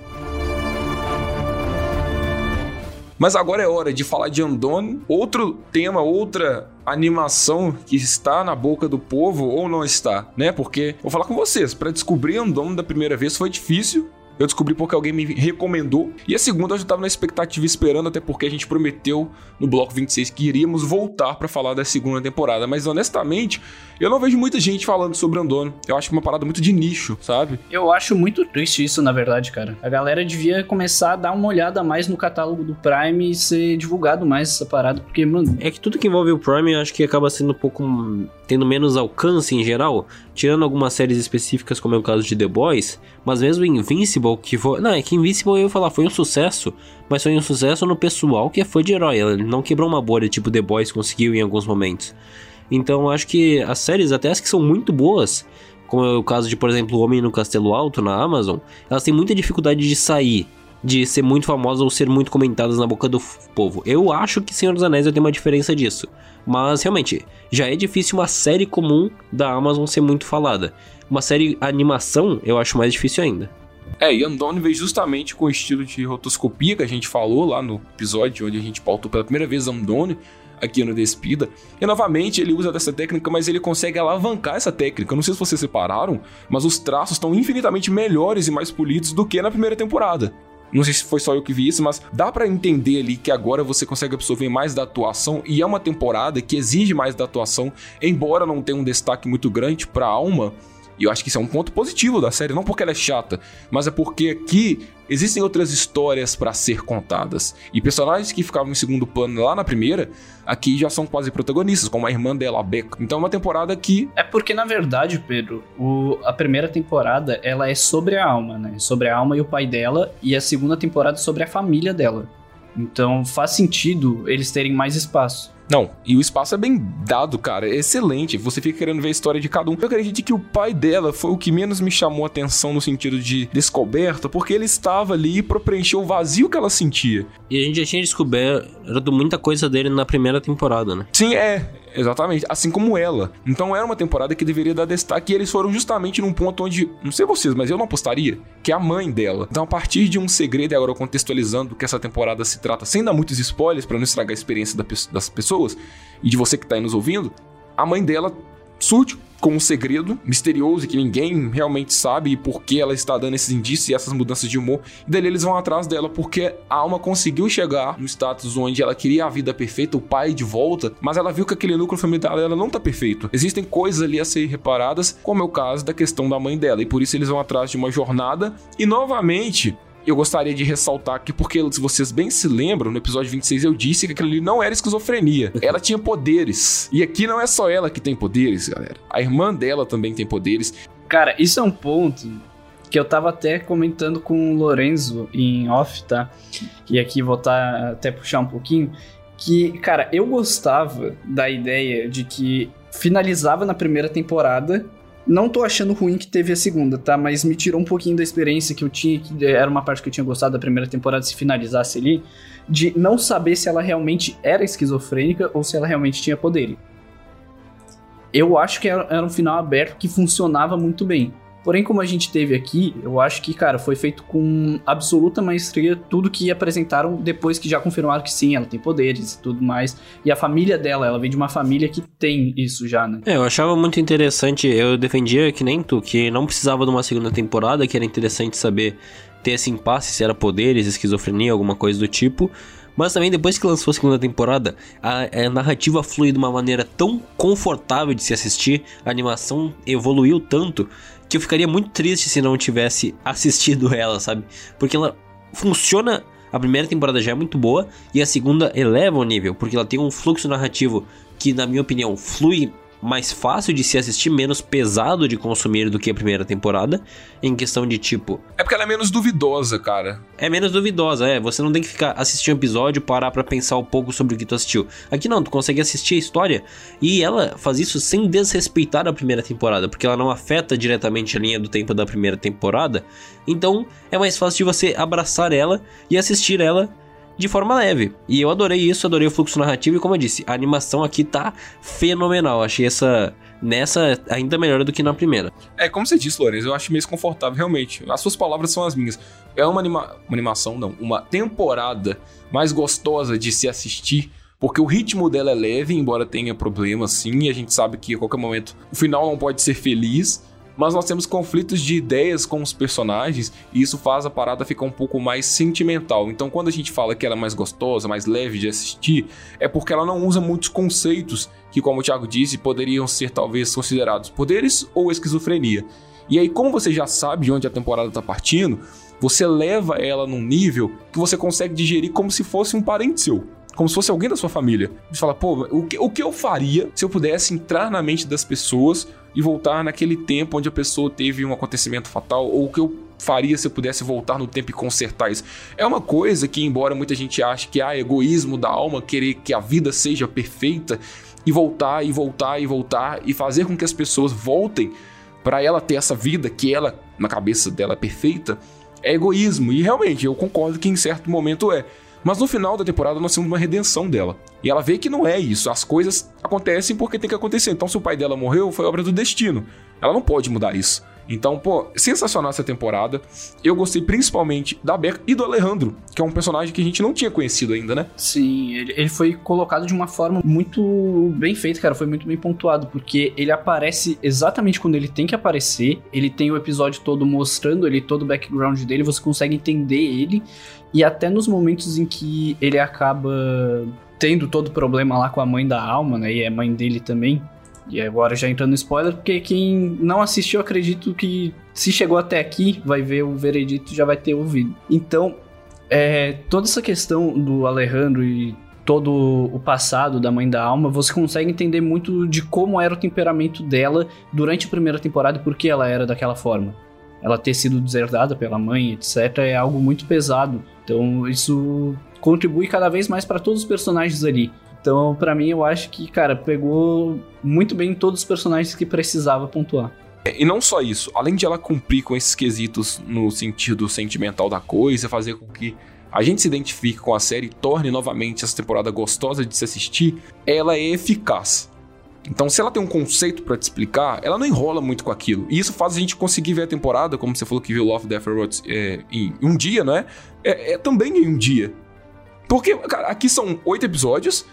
Mas agora é hora de falar de Andone, outro tema, outra animação que está na boca do povo ou não está, né? Porque vou falar com vocês, para descobrir Andone da primeira vez foi difícil. Eu descobri porque alguém me recomendou. E a segunda eu já tava na expectativa esperando, até porque a gente prometeu no bloco 26 que iríamos voltar para falar da segunda temporada. Mas honestamente, eu não vejo muita gente falando sobre Andone. Eu acho que é uma parada muito de nicho, sabe? Eu acho muito triste isso, na verdade, cara. A galera devia começar a dar uma olhada mais no catálogo do Prime e ser divulgado mais essa parada, porque, mano, É que tudo que envolve o Prime eu acho que acaba sendo um pouco. tendo menos alcance em geral, tirando algumas séries específicas, como é o caso de The Boys, mas mesmo Invincible, que foi. Não, é que Invincible eu ia falar, foi um sucesso, mas foi um sucesso no pessoal que é fã de herói. Ele não quebrou uma bolha, tipo The Boys conseguiu em alguns momentos. Então acho que as séries, até as que são muito boas, como é o caso de, por exemplo, O Homem no Castelo Alto na Amazon, elas têm muita dificuldade de sair, de ser muito famosas ou ser muito comentadas na boca do povo. Eu acho que Senhor dos Anéis vai ter uma diferença disso. Mas realmente, já é difícil uma série comum da Amazon ser muito falada. Uma série animação, eu acho mais difícil ainda. É, e Andone veio justamente com o estilo de rotoscopia que a gente falou lá no episódio onde a gente pautou pela primeira vez Andone aqui no Despida. E novamente ele usa dessa técnica, mas ele consegue alavancar essa técnica. Eu não sei se vocês separaram, mas os traços estão infinitamente melhores e mais polidos do que na primeira temporada. Não sei se foi só eu que vi isso, mas dá pra entender ali que agora você consegue absorver mais da atuação e é uma temporada que exige mais da atuação, embora não tenha um destaque muito grande pra alma E eu acho que isso é um ponto positivo da série, não porque ela é chata, mas é porque aqui existem outras histórias para ser contadas. E personagens que ficavam em segundo plano lá na primeira, aqui já são quase protagonistas, como a irmã dela, a Becca. Então é uma temporada que. É porque, na verdade, Pedro, o, a primeira temporada ela é sobre a alma, né? Sobre a alma e o pai dela, e a segunda temporada sobre a família dela. Então faz sentido eles terem mais espaço. Não, e o espaço é bem dado, cara. É excelente. Você fica querendo ver a história de cada um. Eu acredito que o pai dela foi o que menos me chamou a atenção no sentido de descoberta, porque ele estava ali para preencher o vazio que ela sentia. E a gente já tinha descoberto muita coisa dele na primeira temporada, né? Sim, é. Exatamente, assim como ela. Então era uma temporada que deveria dar destaque e eles foram justamente num ponto onde, não sei vocês, mas eu não apostaria, que é a mãe dela. Então a partir de um segredo, e agora contextualizando que essa temporada se trata, sem dar muitos spoilers para não estragar a experiência das pessoas e de você que tá aí nos ouvindo, a mãe dela surge com um segredo misterioso que ninguém realmente sabe por que ela está dando esses indícios e essas mudanças de humor. E dali eles vão atrás dela porque a alma conseguiu chegar no status onde ela queria a vida perfeita, o pai de volta, mas ela viu que aquele núcleo familiar dela não tá perfeito. Existem coisas ali a serem reparadas, como é o caso da questão da mãe dela, e por isso eles vão atrás de uma jornada. E novamente, eu gostaria de ressaltar aqui, porque se vocês bem se lembram, no episódio 26 eu disse que aquilo ali não era esquizofrenia. Ela tinha poderes. E aqui não é só ela que tem poderes, galera. A irmã dela também tem poderes. Cara, isso é um ponto que eu tava até comentando com o Lorenzo em off, tá? E aqui vou tá, até puxar um pouquinho. Que, cara, eu gostava da ideia de que finalizava na primeira temporada não tô achando ruim que teve a segunda, tá? Mas me tirou um pouquinho da experiência que eu tinha, que era uma parte que eu tinha gostado da primeira temporada se finalizasse ali, de não saber se ela realmente era esquizofrênica ou se ela realmente tinha poder. Eu acho que era um final aberto que funcionava muito bem. Porém, como a gente teve aqui, eu acho que, cara, foi feito com absoluta maestria tudo que apresentaram depois que já confirmaram que sim, ela tem poderes e tudo mais. E a família dela, ela vem de uma família que tem isso já, né? É, eu achava muito interessante, eu defendia que nem tu, que não precisava de uma segunda temporada, que era interessante saber ter esse impasse, se era poderes, esquizofrenia, alguma coisa do tipo. Mas também depois que lançou a segunda temporada, a, a, narrativa flui de uma maneira tão confortável de se assistir, a animação evoluiu tanto que eu ficaria muito triste se não tivesse assistido ela, sabe? Porque ela funciona. A primeira temporada já é muito boa e a segunda eleva o nível, porque ela tem um fluxo narrativo que, na minha opinião, flui mais fácil de se assistir, menos pesado de consumir do que a primeira temporada, em questão de tipo. É porque ela é menos duvidosa, cara. É menos duvidosa, é. Você não tem que ficar assistir um episódio parar para pensar um pouco sobre o que tu assistiu. Aqui não, tu consegue assistir a história e ela faz isso sem desrespeitar a primeira temporada, porque ela não afeta diretamente a linha do tempo da primeira temporada. Então é mais fácil de você abraçar ela e assistir ela de forma leve. E eu adorei isso, adorei o fluxo narrativo e como eu disse, a animação aqui tá fenomenal. Achei essa nessa ainda melhor do que na primeira. É, como você disse, Lourenço, eu acho meio desconfortável, realmente. As suas palavras são as minhas. É uma, anima uma animação, não, uma temporada mais gostosa de se assistir. Porque o ritmo dela é leve, embora tenha problemas sim, a gente sabe que a qualquer momento o final não pode ser feliz, mas nós temos conflitos de ideias com os personagens e isso faz a parada ficar um pouco mais sentimental. Então, quando a gente fala que ela é mais gostosa, mais leve de assistir, é porque ela não usa muitos conceitos que, como o Thiago disse, poderiam ser talvez considerados poderes ou esquizofrenia. E aí, como você já sabe de onde a temporada está partindo, você leva ela num nível que você consegue digerir como se fosse um parente seu como se fosse alguém da sua família. Você fala, pô, o que, o que eu faria se eu pudesse entrar na mente das pessoas e voltar naquele tempo onde a pessoa teve um acontecimento fatal, ou o que eu faria se eu pudesse voltar no tempo e consertar isso. É uma coisa que, embora muita gente ache que há ah, egoísmo da alma, querer que a vida seja perfeita, e voltar e voltar e voltar e fazer com que as pessoas voltem para ela ter essa vida que ela, na cabeça dela, é perfeita, é egoísmo. E realmente, eu concordo que em certo momento é. Mas no final da temporada nós temos uma redenção dela. E ela vê que não é isso. As coisas acontecem porque tem que acontecer. Então, se o pai dela morreu, foi obra do destino. Ela não pode mudar isso. Então, pô, sensacional essa temporada. Eu gostei principalmente da Becca e do Alejandro, que é um personagem que a gente não tinha conhecido ainda, né? Sim, ele, ele foi colocado de uma forma muito bem feita, cara. Foi muito bem pontuado, porque ele aparece exatamente quando ele tem que aparecer. Ele tem o episódio todo mostrando ele, todo o background dele, você consegue entender ele. E até nos momentos em que ele acaba tendo todo o problema lá com a mãe da alma, né? E é mãe dele também. E agora já entrando no spoiler, porque quem não assistiu, acredito que se chegou até aqui, vai ver o veredito já vai ter ouvido. Então, é, toda essa questão do Alejandro e todo o passado da mãe da alma, você consegue entender muito de como era o temperamento dela durante a primeira temporada e por que ela era daquela forma. Ela ter sido deserdada pela mãe, etc., é algo muito pesado. Então, isso contribui cada vez mais para todos os personagens ali. Então, para mim, eu acho que, cara, pegou muito bem todos os personagens que precisava pontuar. É, e não só isso, além de ela cumprir com esses quesitos no sentido sentimental da coisa, fazer com que a gente se identifique com a série e torne novamente essa temporada gostosa de se assistir, ela é eficaz. Então, se ela tem um conceito para te explicar, ela não enrola muito com aquilo. E isso faz a gente conseguir ver a temporada, como você falou que viu Love, Death and Robots é, em um dia, não é? é? É também em um dia. Porque, cara, aqui são oito episódios,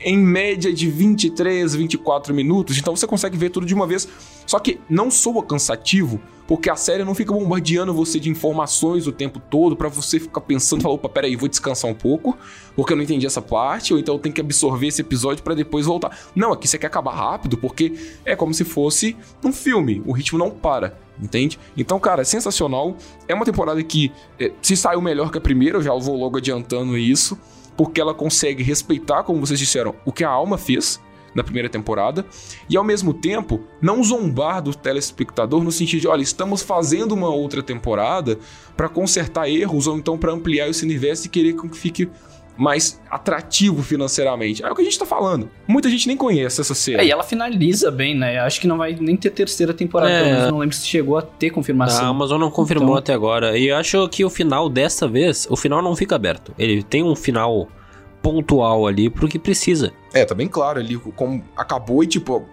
em média de 23, 24 minutos, então você consegue ver tudo de uma vez. Só que não soa cansativo, porque a série não fica bombardeando você de informações o tempo todo para você ficar pensando, falar, opa, peraí, vou descansar um pouco, porque eu não entendi essa parte, ou então eu tenho que absorver esse episódio para depois voltar. Não, aqui você quer acabar rápido, porque é como se fosse um filme, o ritmo não para, entende? Então, cara, é sensacional. É uma temporada que, é, se saiu melhor que a primeira, eu já vou logo adiantando isso porque ela consegue respeitar, como vocês disseram, o que a alma fez na primeira temporada e ao mesmo tempo não zombar do telespectador no sentido de, olha, estamos fazendo uma outra temporada para consertar erros ou então para ampliar esse universo e querer que fique mais atrativo financeiramente. É o que a gente tá falando. Muita gente nem conhece essa série. É, e ela finaliza bem, né? Acho que não vai nem ter terceira temporada, é. não lembro se chegou a ter confirmação. A Amazon não confirmou então... até agora. E eu acho que o final dessa vez, o final não fica aberto. Ele tem um final pontual ali pro que precisa. É, tá bem claro ali como acabou e tipo,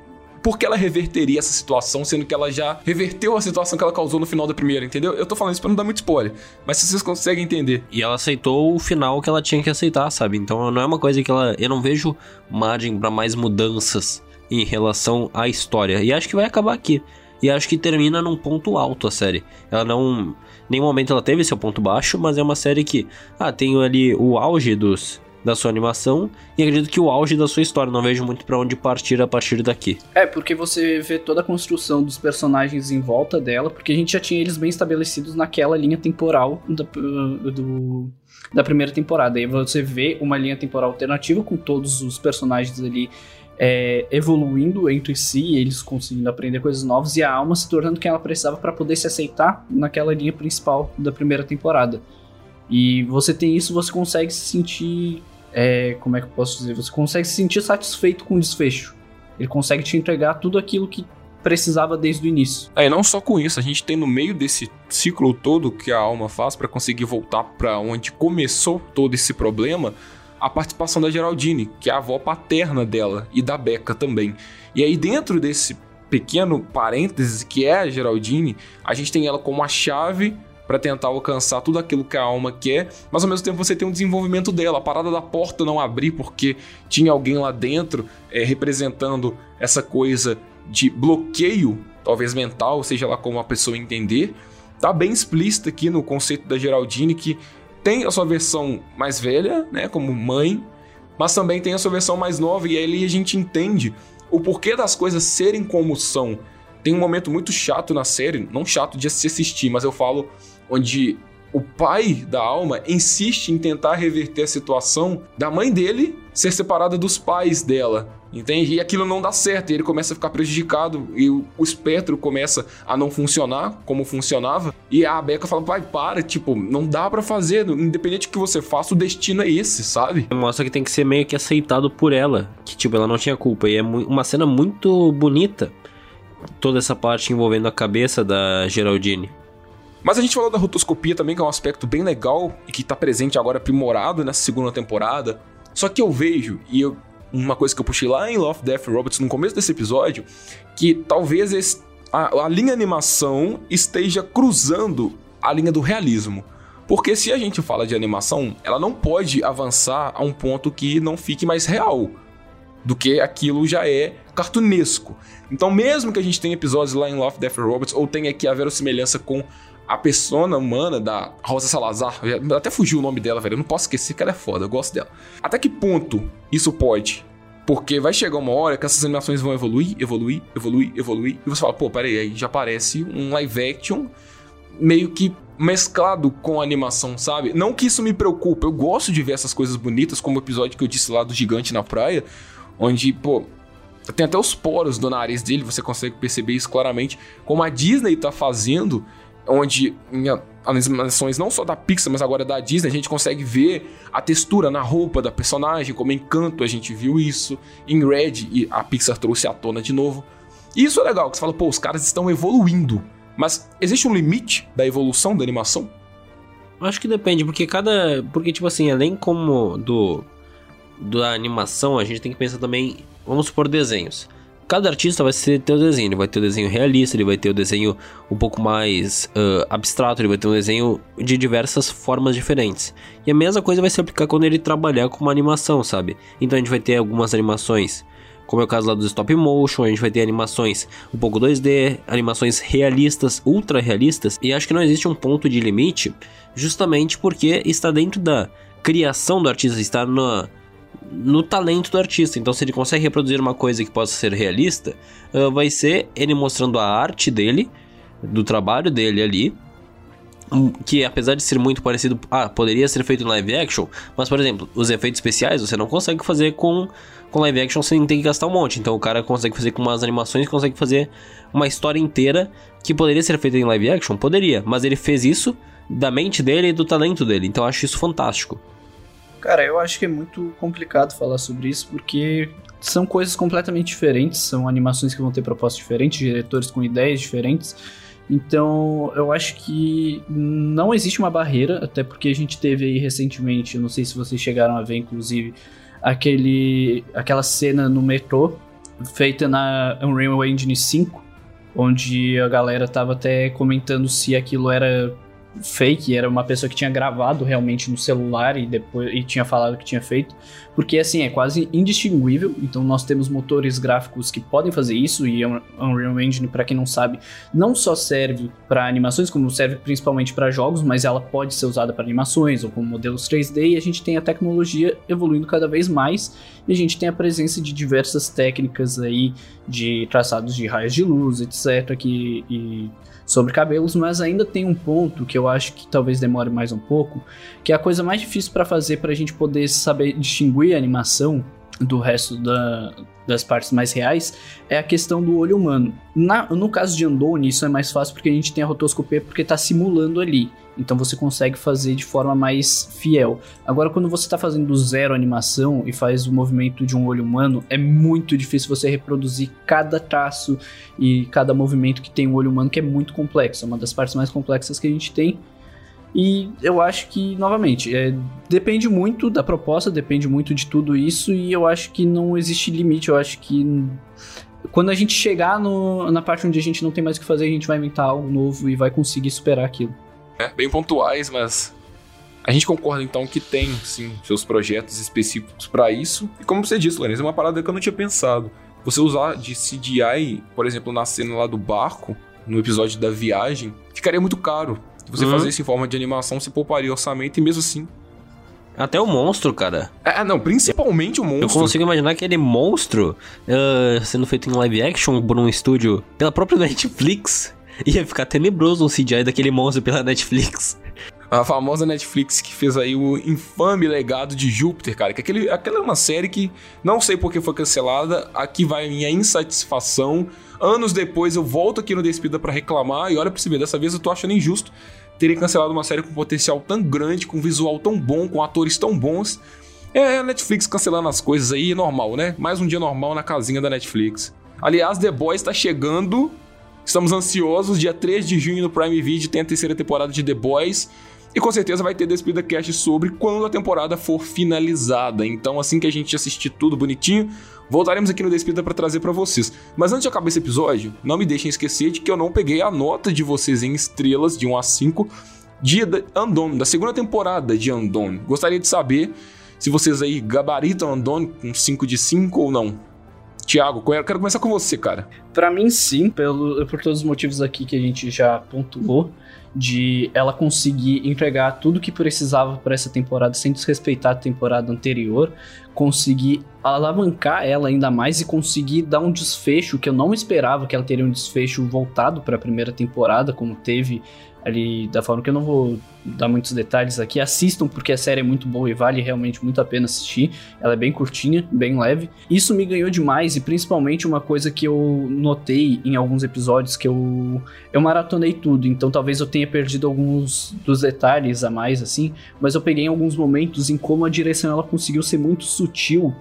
por que ela reverteria essa situação, sendo que ela já reverteu a situação que ela causou no final da primeira, entendeu? Eu tô falando isso pra não dar muito spoiler, mas se vocês conseguem entender. E ela aceitou o final que ela tinha que aceitar, sabe? Então não é uma coisa que ela. Eu não vejo margem para mais mudanças em relação à história. E acho que vai acabar aqui. E acho que termina num ponto alto a série. Ela não. Nenhum momento ela teve seu ponto baixo, mas é uma série que. Ah, tem ali o auge dos da sua animação e acredito que o auge da sua história. Não vejo muito para onde partir a partir daqui. É, porque você vê toda a construção dos personagens em volta dela, porque a gente já tinha eles bem estabelecidos naquela linha temporal da, do, da primeira temporada. Aí você vê uma linha temporal alternativa com todos os personagens ali é, evoluindo entre si, eles conseguindo aprender coisas novas e a alma se tornando quem ela precisava para poder se aceitar naquela linha principal da primeira temporada. E você tem isso, você consegue se sentir é, como é que eu posso dizer? Você consegue se sentir satisfeito com o desfecho. Ele consegue te entregar tudo aquilo que precisava desde o início. É, e não só com isso, a gente tem no meio desse ciclo todo que a alma faz para conseguir voltar para onde começou todo esse problema, a participação da Geraldine, que é a avó paterna dela e da Becca também. E aí dentro desse pequeno parênteses que é a Geraldine, a gente tem ela como a chave para tentar alcançar tudo aquilo que a alma quer, mas ao mesmo tempo você tem um desenvolvimento dela. A parada da porta não abrir porque tinha alguém lá dentro é, representando essa coisa de bloqueio, talvez mental, seja lá como a pessoa entender. Tá bem explícita aqui no conceito da Geraldine que tem a sua versão mais velha, né, como mãe, mas também tem a sua versão mais nova e aí a gente entende o porquê das coisas serem como são. Tem um momento muito chato na série, não chato de se assistir, mas eu falo onde o pai da alma insiste em tentar reverter a situação da mãe dele ser separada dos pais dela, entende? E aquilo não dá certo, e ele começa a ficar prejudicado, e o, o espectro começa a não funcionar como funcionava, e a Becca fala, pai, para, tipo, não dá para fazer, independente do que você faça, o destino é esse, sabe? Mostra que tem que ser meio que aceitado por ela, que, tipo, ela não tinha culpa, e é uma cena muito bonita, toda essa parte envolvendo a cabeça da Geraldine. Mas a gente falou da rotoscopia também, que é um aspecto bem legal e que tá presente agora aprimorado nessa segunda temporada. Só que eu vejo, e eu, uma coisa que eu puxei lá em Love, Death Robots no começo desse episódio, que talvez esse, a, a linha animação esteja cruzando a linha do realismo. Porque se a gente fala de animação, ela não pode avançar a um ponto que não fique mais real do que aquilo já é cartunesco. Então, mesmo que a gente tenha episódios lá em Love, Death Robots ou tenha aqui a verossimilhança com a persona humana da Rosa Salazar, até fugiu o nome dela, velho. Eu não posso esquecer que ela é foda, eu gosto dela. Até que ponto isso pode Porque vai chegar uma hora que essas animações vão evoluir, evoluir, evoluir, evoluir. E você fala, pô, peraí, aí já aparece um live action meio que mesclado com a animação, sabe? Não que isso me preocupe, eu gosto de ver essas coisas bonitas, como o episódio que eu disse lá do gigante na praia, onde, pô, tem até os poros do nariz dele, você consegue perceber isso claramente, como a Disney tá fazendo, onde em animações não só da Pixar, mas agora da Disney, a gente consegue ver a textura na roupa da personagem, como Encanto a gente viu isso, em Red e a Pixar trouxe à tona de novo. E isso é legal, que você fala, pô, os caras estão evoluindo. Mas existe um limite da evolução da animação? Acho que depende, porque cada. Porque, tipo assim, além como do. Da animação, a gente tem que pensar também. Vamos supor desenhos. Cada artista vai ter o desenho, ele vai ter o desenho realista, ele vai ter o desenho um pouco mais uh, abstrato, ele vai ter um desenho de diversas formas diferentes. E a mesma coisa vai se aplicar quando ele trabalhar com uma animação, sabe? Então a gente vai ter algumas animações como é o caso lá dos stop motion, a gente vai ter animações um pouco 2D, animações realistas, ultra realistas, e acho que não existe um ponto de limite, justamente porque está dentro da criação do artista, está no, no talento do artista. Então, se ele consegue reproduzir uma coisa que possa ser realista, uh, vai ser ele mostrando a arte dele, do trabalho dele ali, que apesar de ser muito parecido, ah, poderia ser feito em live action, mas por exemplo, os efeitos especiais você não consegue fazer com com live action sem ter que gastar um monte. Então o cara consegue fazer com umas animações, consegue fazer uma história inteira que poderia ser feita em live action, poderia, mas ele fez isso da mente dele e do talento dele. Então eu acho isso fantástico. Cara, eu acho que é muito complicado falar sobre isso porque são coisas completamente diferentes, são animações que vão ter propostas diferentes, diretores com ideias diferentes. Então, eu acho que não existe uma barreira, até porque a gente teve aí recentemente, não sei se vocês chegaram a ver, inclusive, aquele, aquela cena no metrô feita na Unreal Engine 5, onde a galera tava até comentando se aquilo era fake, era uma pessoa que tinha gravado realmente no celular e depois e tinha falado que tinha feito, porque assim é quase indistinguível. Então nós temos motores gráficos que podem fazer isso e a Unreal Engine, para quem não sabe, não só serve para animações, como serve principalmente para jogos, mas ela pode ser usada para animações ou como modelos 3D e a gente tem a tecnologia evoluindo cada vez mais e a gente tem a presença de diversas técnicas aí de traçados de raios de luz, etc, que e sobre cabelos, mas ainda tem um ponto que eu acho que talvez demore mais um pouco, que é a coisa mais difícil para fazer para a gente poder saber distinguir a animação do resto da, das partes mais reais é a questão do olho humano. Na, no caso de Andone, isso é mais fácil porque a gente tem a rotoscopia porque está simulando ali. Então você consegue fazer de forma mais fiel. Agora, quando você está fazendo do zero animação e faz o movimento de um olho humano, é muito difícil você reproduzir cada traço e cada movimento que tem um olho humano, que é muito complexo. É uma das partes mais complexas que a gente tem. E eu acho que, novamente, é, depende muito da proposta, depende muito de tudo isso, e eu acho que não existe limite. Eu acho que quando a gente chegar no, na parte onde a gente não tem mais o que fazer, a gente vai inventar algo novo e vai conseguir superar aquilo. É, bem pontuais, mas a gente concorda então que tem, sim, seus projetos específicos para isso. E como você disse, Lourenço, é uma parada que eu não tinha pensado. Você usar de CGI, por exemplo, na cena lá do barco, no episódio da viagem, ficaria muito caro. Se você uhum. fazer isso em forma de animação, você pouparia orçamento e mesmo assim. Até o monstro, cara. É, não, principalmente o monstro. Eu consigo imaginar aquele monstro uh, sendo feito em live action por um estúdio pela própria Netflix. Ia ficar tenebroso um CGI daquele monstro pela Netflix. A famosa Netflix que fez aí o infame legado de Júpiter, cara. Que aquele, aquela é uma série que não sei por que foi cancelada. Aqui vai a minha insatisfação. Anos depois eu volto aqui no Despida para reclamar. E olha pra você ver, dessa vez eu tô achando injusto terem cancelado uma série com potencial tão grande, com visual tão bom, com atores tão bons. É a Netflix cancelando as coisas aí, normal, né? Mais um dia normal na casinha da Netflix. Aliás, The Boys tá chegando. Estamos ansiosos. Dia 3 de junho no Prime Video tem a terceira temporada de The Boys. E com certeza vai ter Despida Cast sobre quando a temporada for finalizada. Então, assim que a gente assistir tudo bonitinho, voltaremos aqui no Despida para trazer para vocês. Mas antes de acabar esse episódio, não me deixem esquecer de que eu não peguei a nota de vocês em estrelas de 1 a 5 de Andon, da segunda temporada de Andon. Gostaria de saber se vocês aí gabaritam Andon com 5 de 5 ou não. Tiago, quero começar com você, cara. Para mim, sim, pelo, por todos os motivos aqui que a gente já pontuou, de ela conseguir entregar tudo que precisava para essa temporada sem desrespeitar a temporada anterior, conseguir alavancar ela ainda mais e conseguir dar um desfecho que eu não esperava que ela teria um desfecho voltado para a primeira temporada, como teve ali da forma que eu não vou dar muitos detalhes aqui. Assistam porque a série é muito boa e vale realmente muito a pena assistir. Ela é bem curtinha, bem leve. Isso me ganhou demais e principalmente uma coisa que eu notei em alguns episódios que eu eu maratonei tudo, então talvez eu tenha perdido alguns dos detalhes a mais assim, mas eu peguei em alguns momentos em como a direção ela conseguiu ser muito sutil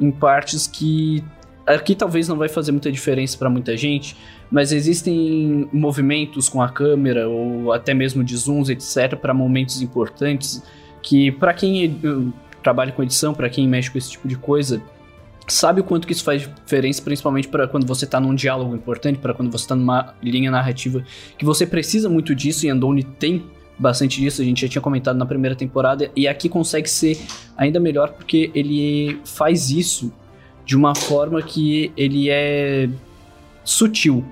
em partes que aqui talvez não vai fazer muita diferença para muita gente, mas existem movimentos com a câmera ou até mesmo de zooms, etc, para momentos importantes que para quem trabalha com edição, para quem mexe com esse tipo de coisa, sabe o quanto que isso faz diferença, principalmente para quando você está num diálogo importante, para quando você está numa linha narrativa que você precisa muito disso e Andoni tem bastante disso, a gente já tinha comentado na primeira temporada, e aqui consegue ser ainda melhor porque ele faz isso de uma forma que ele é sutil.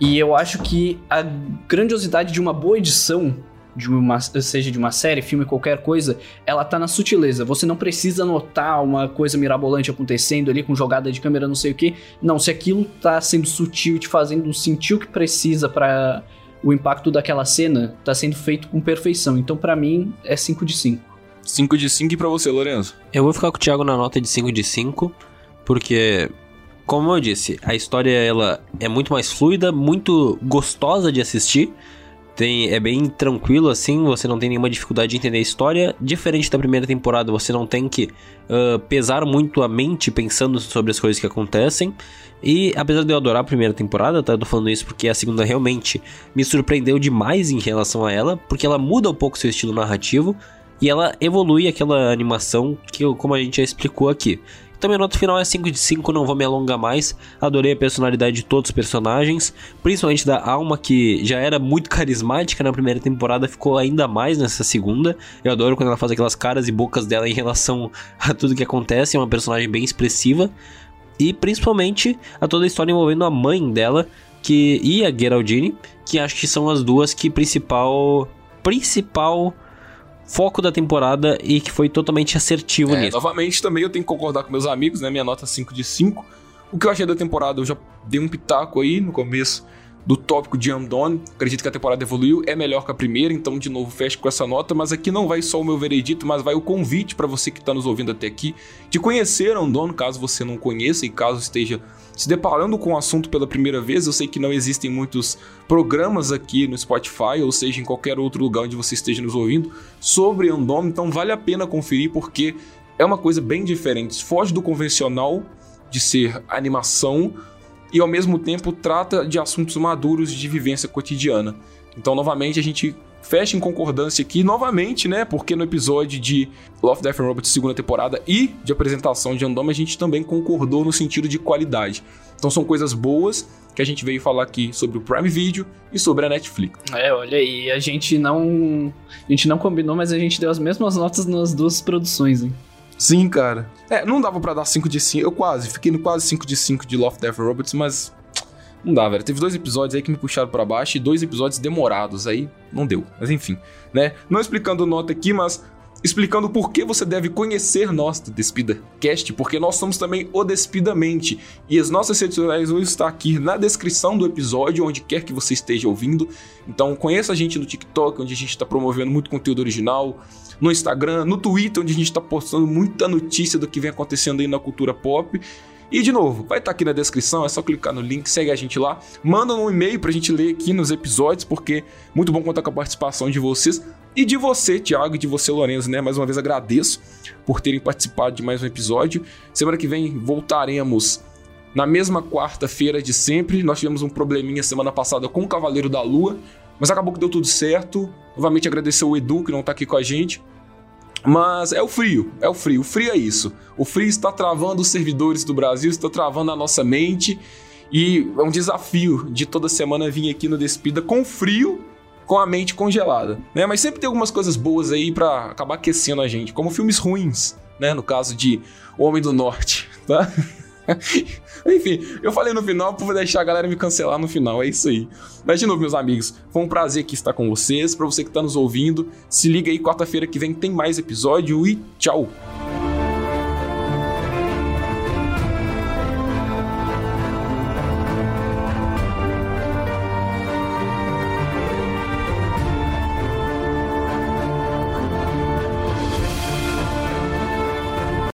E eu acho que a grandiosidade de uma boa edição, de uma, seja de uma série, filme, qualquer coisa, ela tá na sutileza. Você não precisa notar uma coisa mirabolante acontecendo ali com jogada de câmera, não sei o que. Não, se aquilo tá sendo sutil e te fazendo sentir o que precisa para o impacto daquela cena, tá sendo feito com perfeição. Então, para mim, é 5 de 5. 5 de 5 e pra você, Lorenzo? Eu vou ficar com o Thiago na nota de 5 de 5, porque como eu disse, a história ela é muito mais fluida, muito gostosa de assistir. Tem, é bem tranquilo assim, você não tem nenhuma dificuldade de entender a história. Diferente da primeira temporada, você não tem que uh, pesar muito a mente pensando sobre as coisas que acontecem. E apesar de eu adorar a primeira temporada, tá? Eu tô falando isso porque a segunda realmente me surpreendeu demais em relação a ela, porque ela muda um pouco seu estilo narrativo e ela evolui aquela animação que, como a gente já explicou aqui. Então minha nota final é 5 de 5, não vou me alongar mais. Adorei a personalidade de todos os personagens, principalmente da Alma, que já era muito carismática na primeira temporada, ficou ainda mais nessa segunda. Eu adoro quando ela faz aquelas caras e bocas dela em relação a tudo que acontece, é uma personagem bem expressiva. E principalmente a toda a história envolvendo a mãe dela, que e a Geraldine, que acho que são as duas que principal principal foco da temporada e que foi totalmente assertivo é, nisso. Novamente, também eu tenho que concordar com meus amigos, né? Minha nota 5 de 5. O que eu achei da temporada, eu já dei um pitaco aí no começo do tópico de Andon. Acredito que a temporada evoluiu, é melhor que a primeira, então de novo fecho com essa nota, mas aqui não vai só o meu veredito, mas vai o convite para você que está nos ouvindo até aqui de conhecer Andon, caso você não conheça e caso esteja se deparando com o assunto pela primeira vez, eu sei que não existem muitos programas aqui no Spotify, ou seja, em qualquer outro lugar onde você esteja nos ouvindo, sobre Andom, então vale a pena conferir porque é uma coisa bem diferente. Foge do convencional de ser animação e ao mesmo tempo trata de assuntos maduros de vivência cotidiana. Então, novamente, a gente fecha em concordância aqui novamente, né? Porque no episódio de Love, Death and Robots segunda temporada e de apresentação de Andoma, a gente também concordou no sentido de qualidade. Então são coisas boas que a gente veio falar aqui sobre o Prime Video e sobre a Netflix. É, olha aí, a gente não a gente não combinou, mas a gente deu as mesmas notas nas duas produções, hein? Sim, cara. É, não dava para dar 5 de 5. Eu quase, fiquei no quase 5 de 5 de Love, Death and Robots, mas não dá, velho. Teve dois episódios aí que me puxaram para baixo e dois episódios demorados. Aí não deu. Mas enfim, né? Não explicando nota aqui, mas explicando por que você deve conhecer nós do Despida Cast, porque nós somos também o Despidamente. E as nossas redes sociais vão estar aqui na descrição do episódio, onde quer que você esteja ouvindo. Então conheça a gente no TikTok, onde a gente está promovendo muito conteúdo original, no Instagram, no Twitter, onde a gente está postando muita notícia do que vem acontecendo aí na cultura pop. E de novo, vai estar tá aqui na descrição, é só clicar no link, segue a gente lá, manda um e-mail pra gente ler aqui nos episódios, porque muito bom contar com a participação de vocês e de você, Thiago, e de você, Lorenzo, né? Mais uma vez agradeço por terem participado de mais um episódio. Semana que vem voltaremos na mesma quarta-feira de sempre. Nós tivemos um probleminha semana passada com o Cavaleiro da Lua, mas acabou que deu tudo certo. Novamente agradecer o Edu, que não tá aqui com a gente. Mas é o frio, é o frio. O frio é isso. O frio está travando os servidores do Brasil, está travando a nossa mente. E é um desafio de toda semana vir aqui no Despida com frio, com a mente congelada, né? Mas sempre tem algumas coisas boas aí para acabar aquecendo a gente, como filmes ruins, né? No caso de Homem do Norte, tá? Enfim, eu falei no final pra deixar a galera me cancelar no final, é isso aí. Mas de novo, meus amigos, foi um prazer aqui estar com vocês. Pra você que tá nos ouvindo, se liga aí, quarta-feira que vem tem mais episódio e tchau!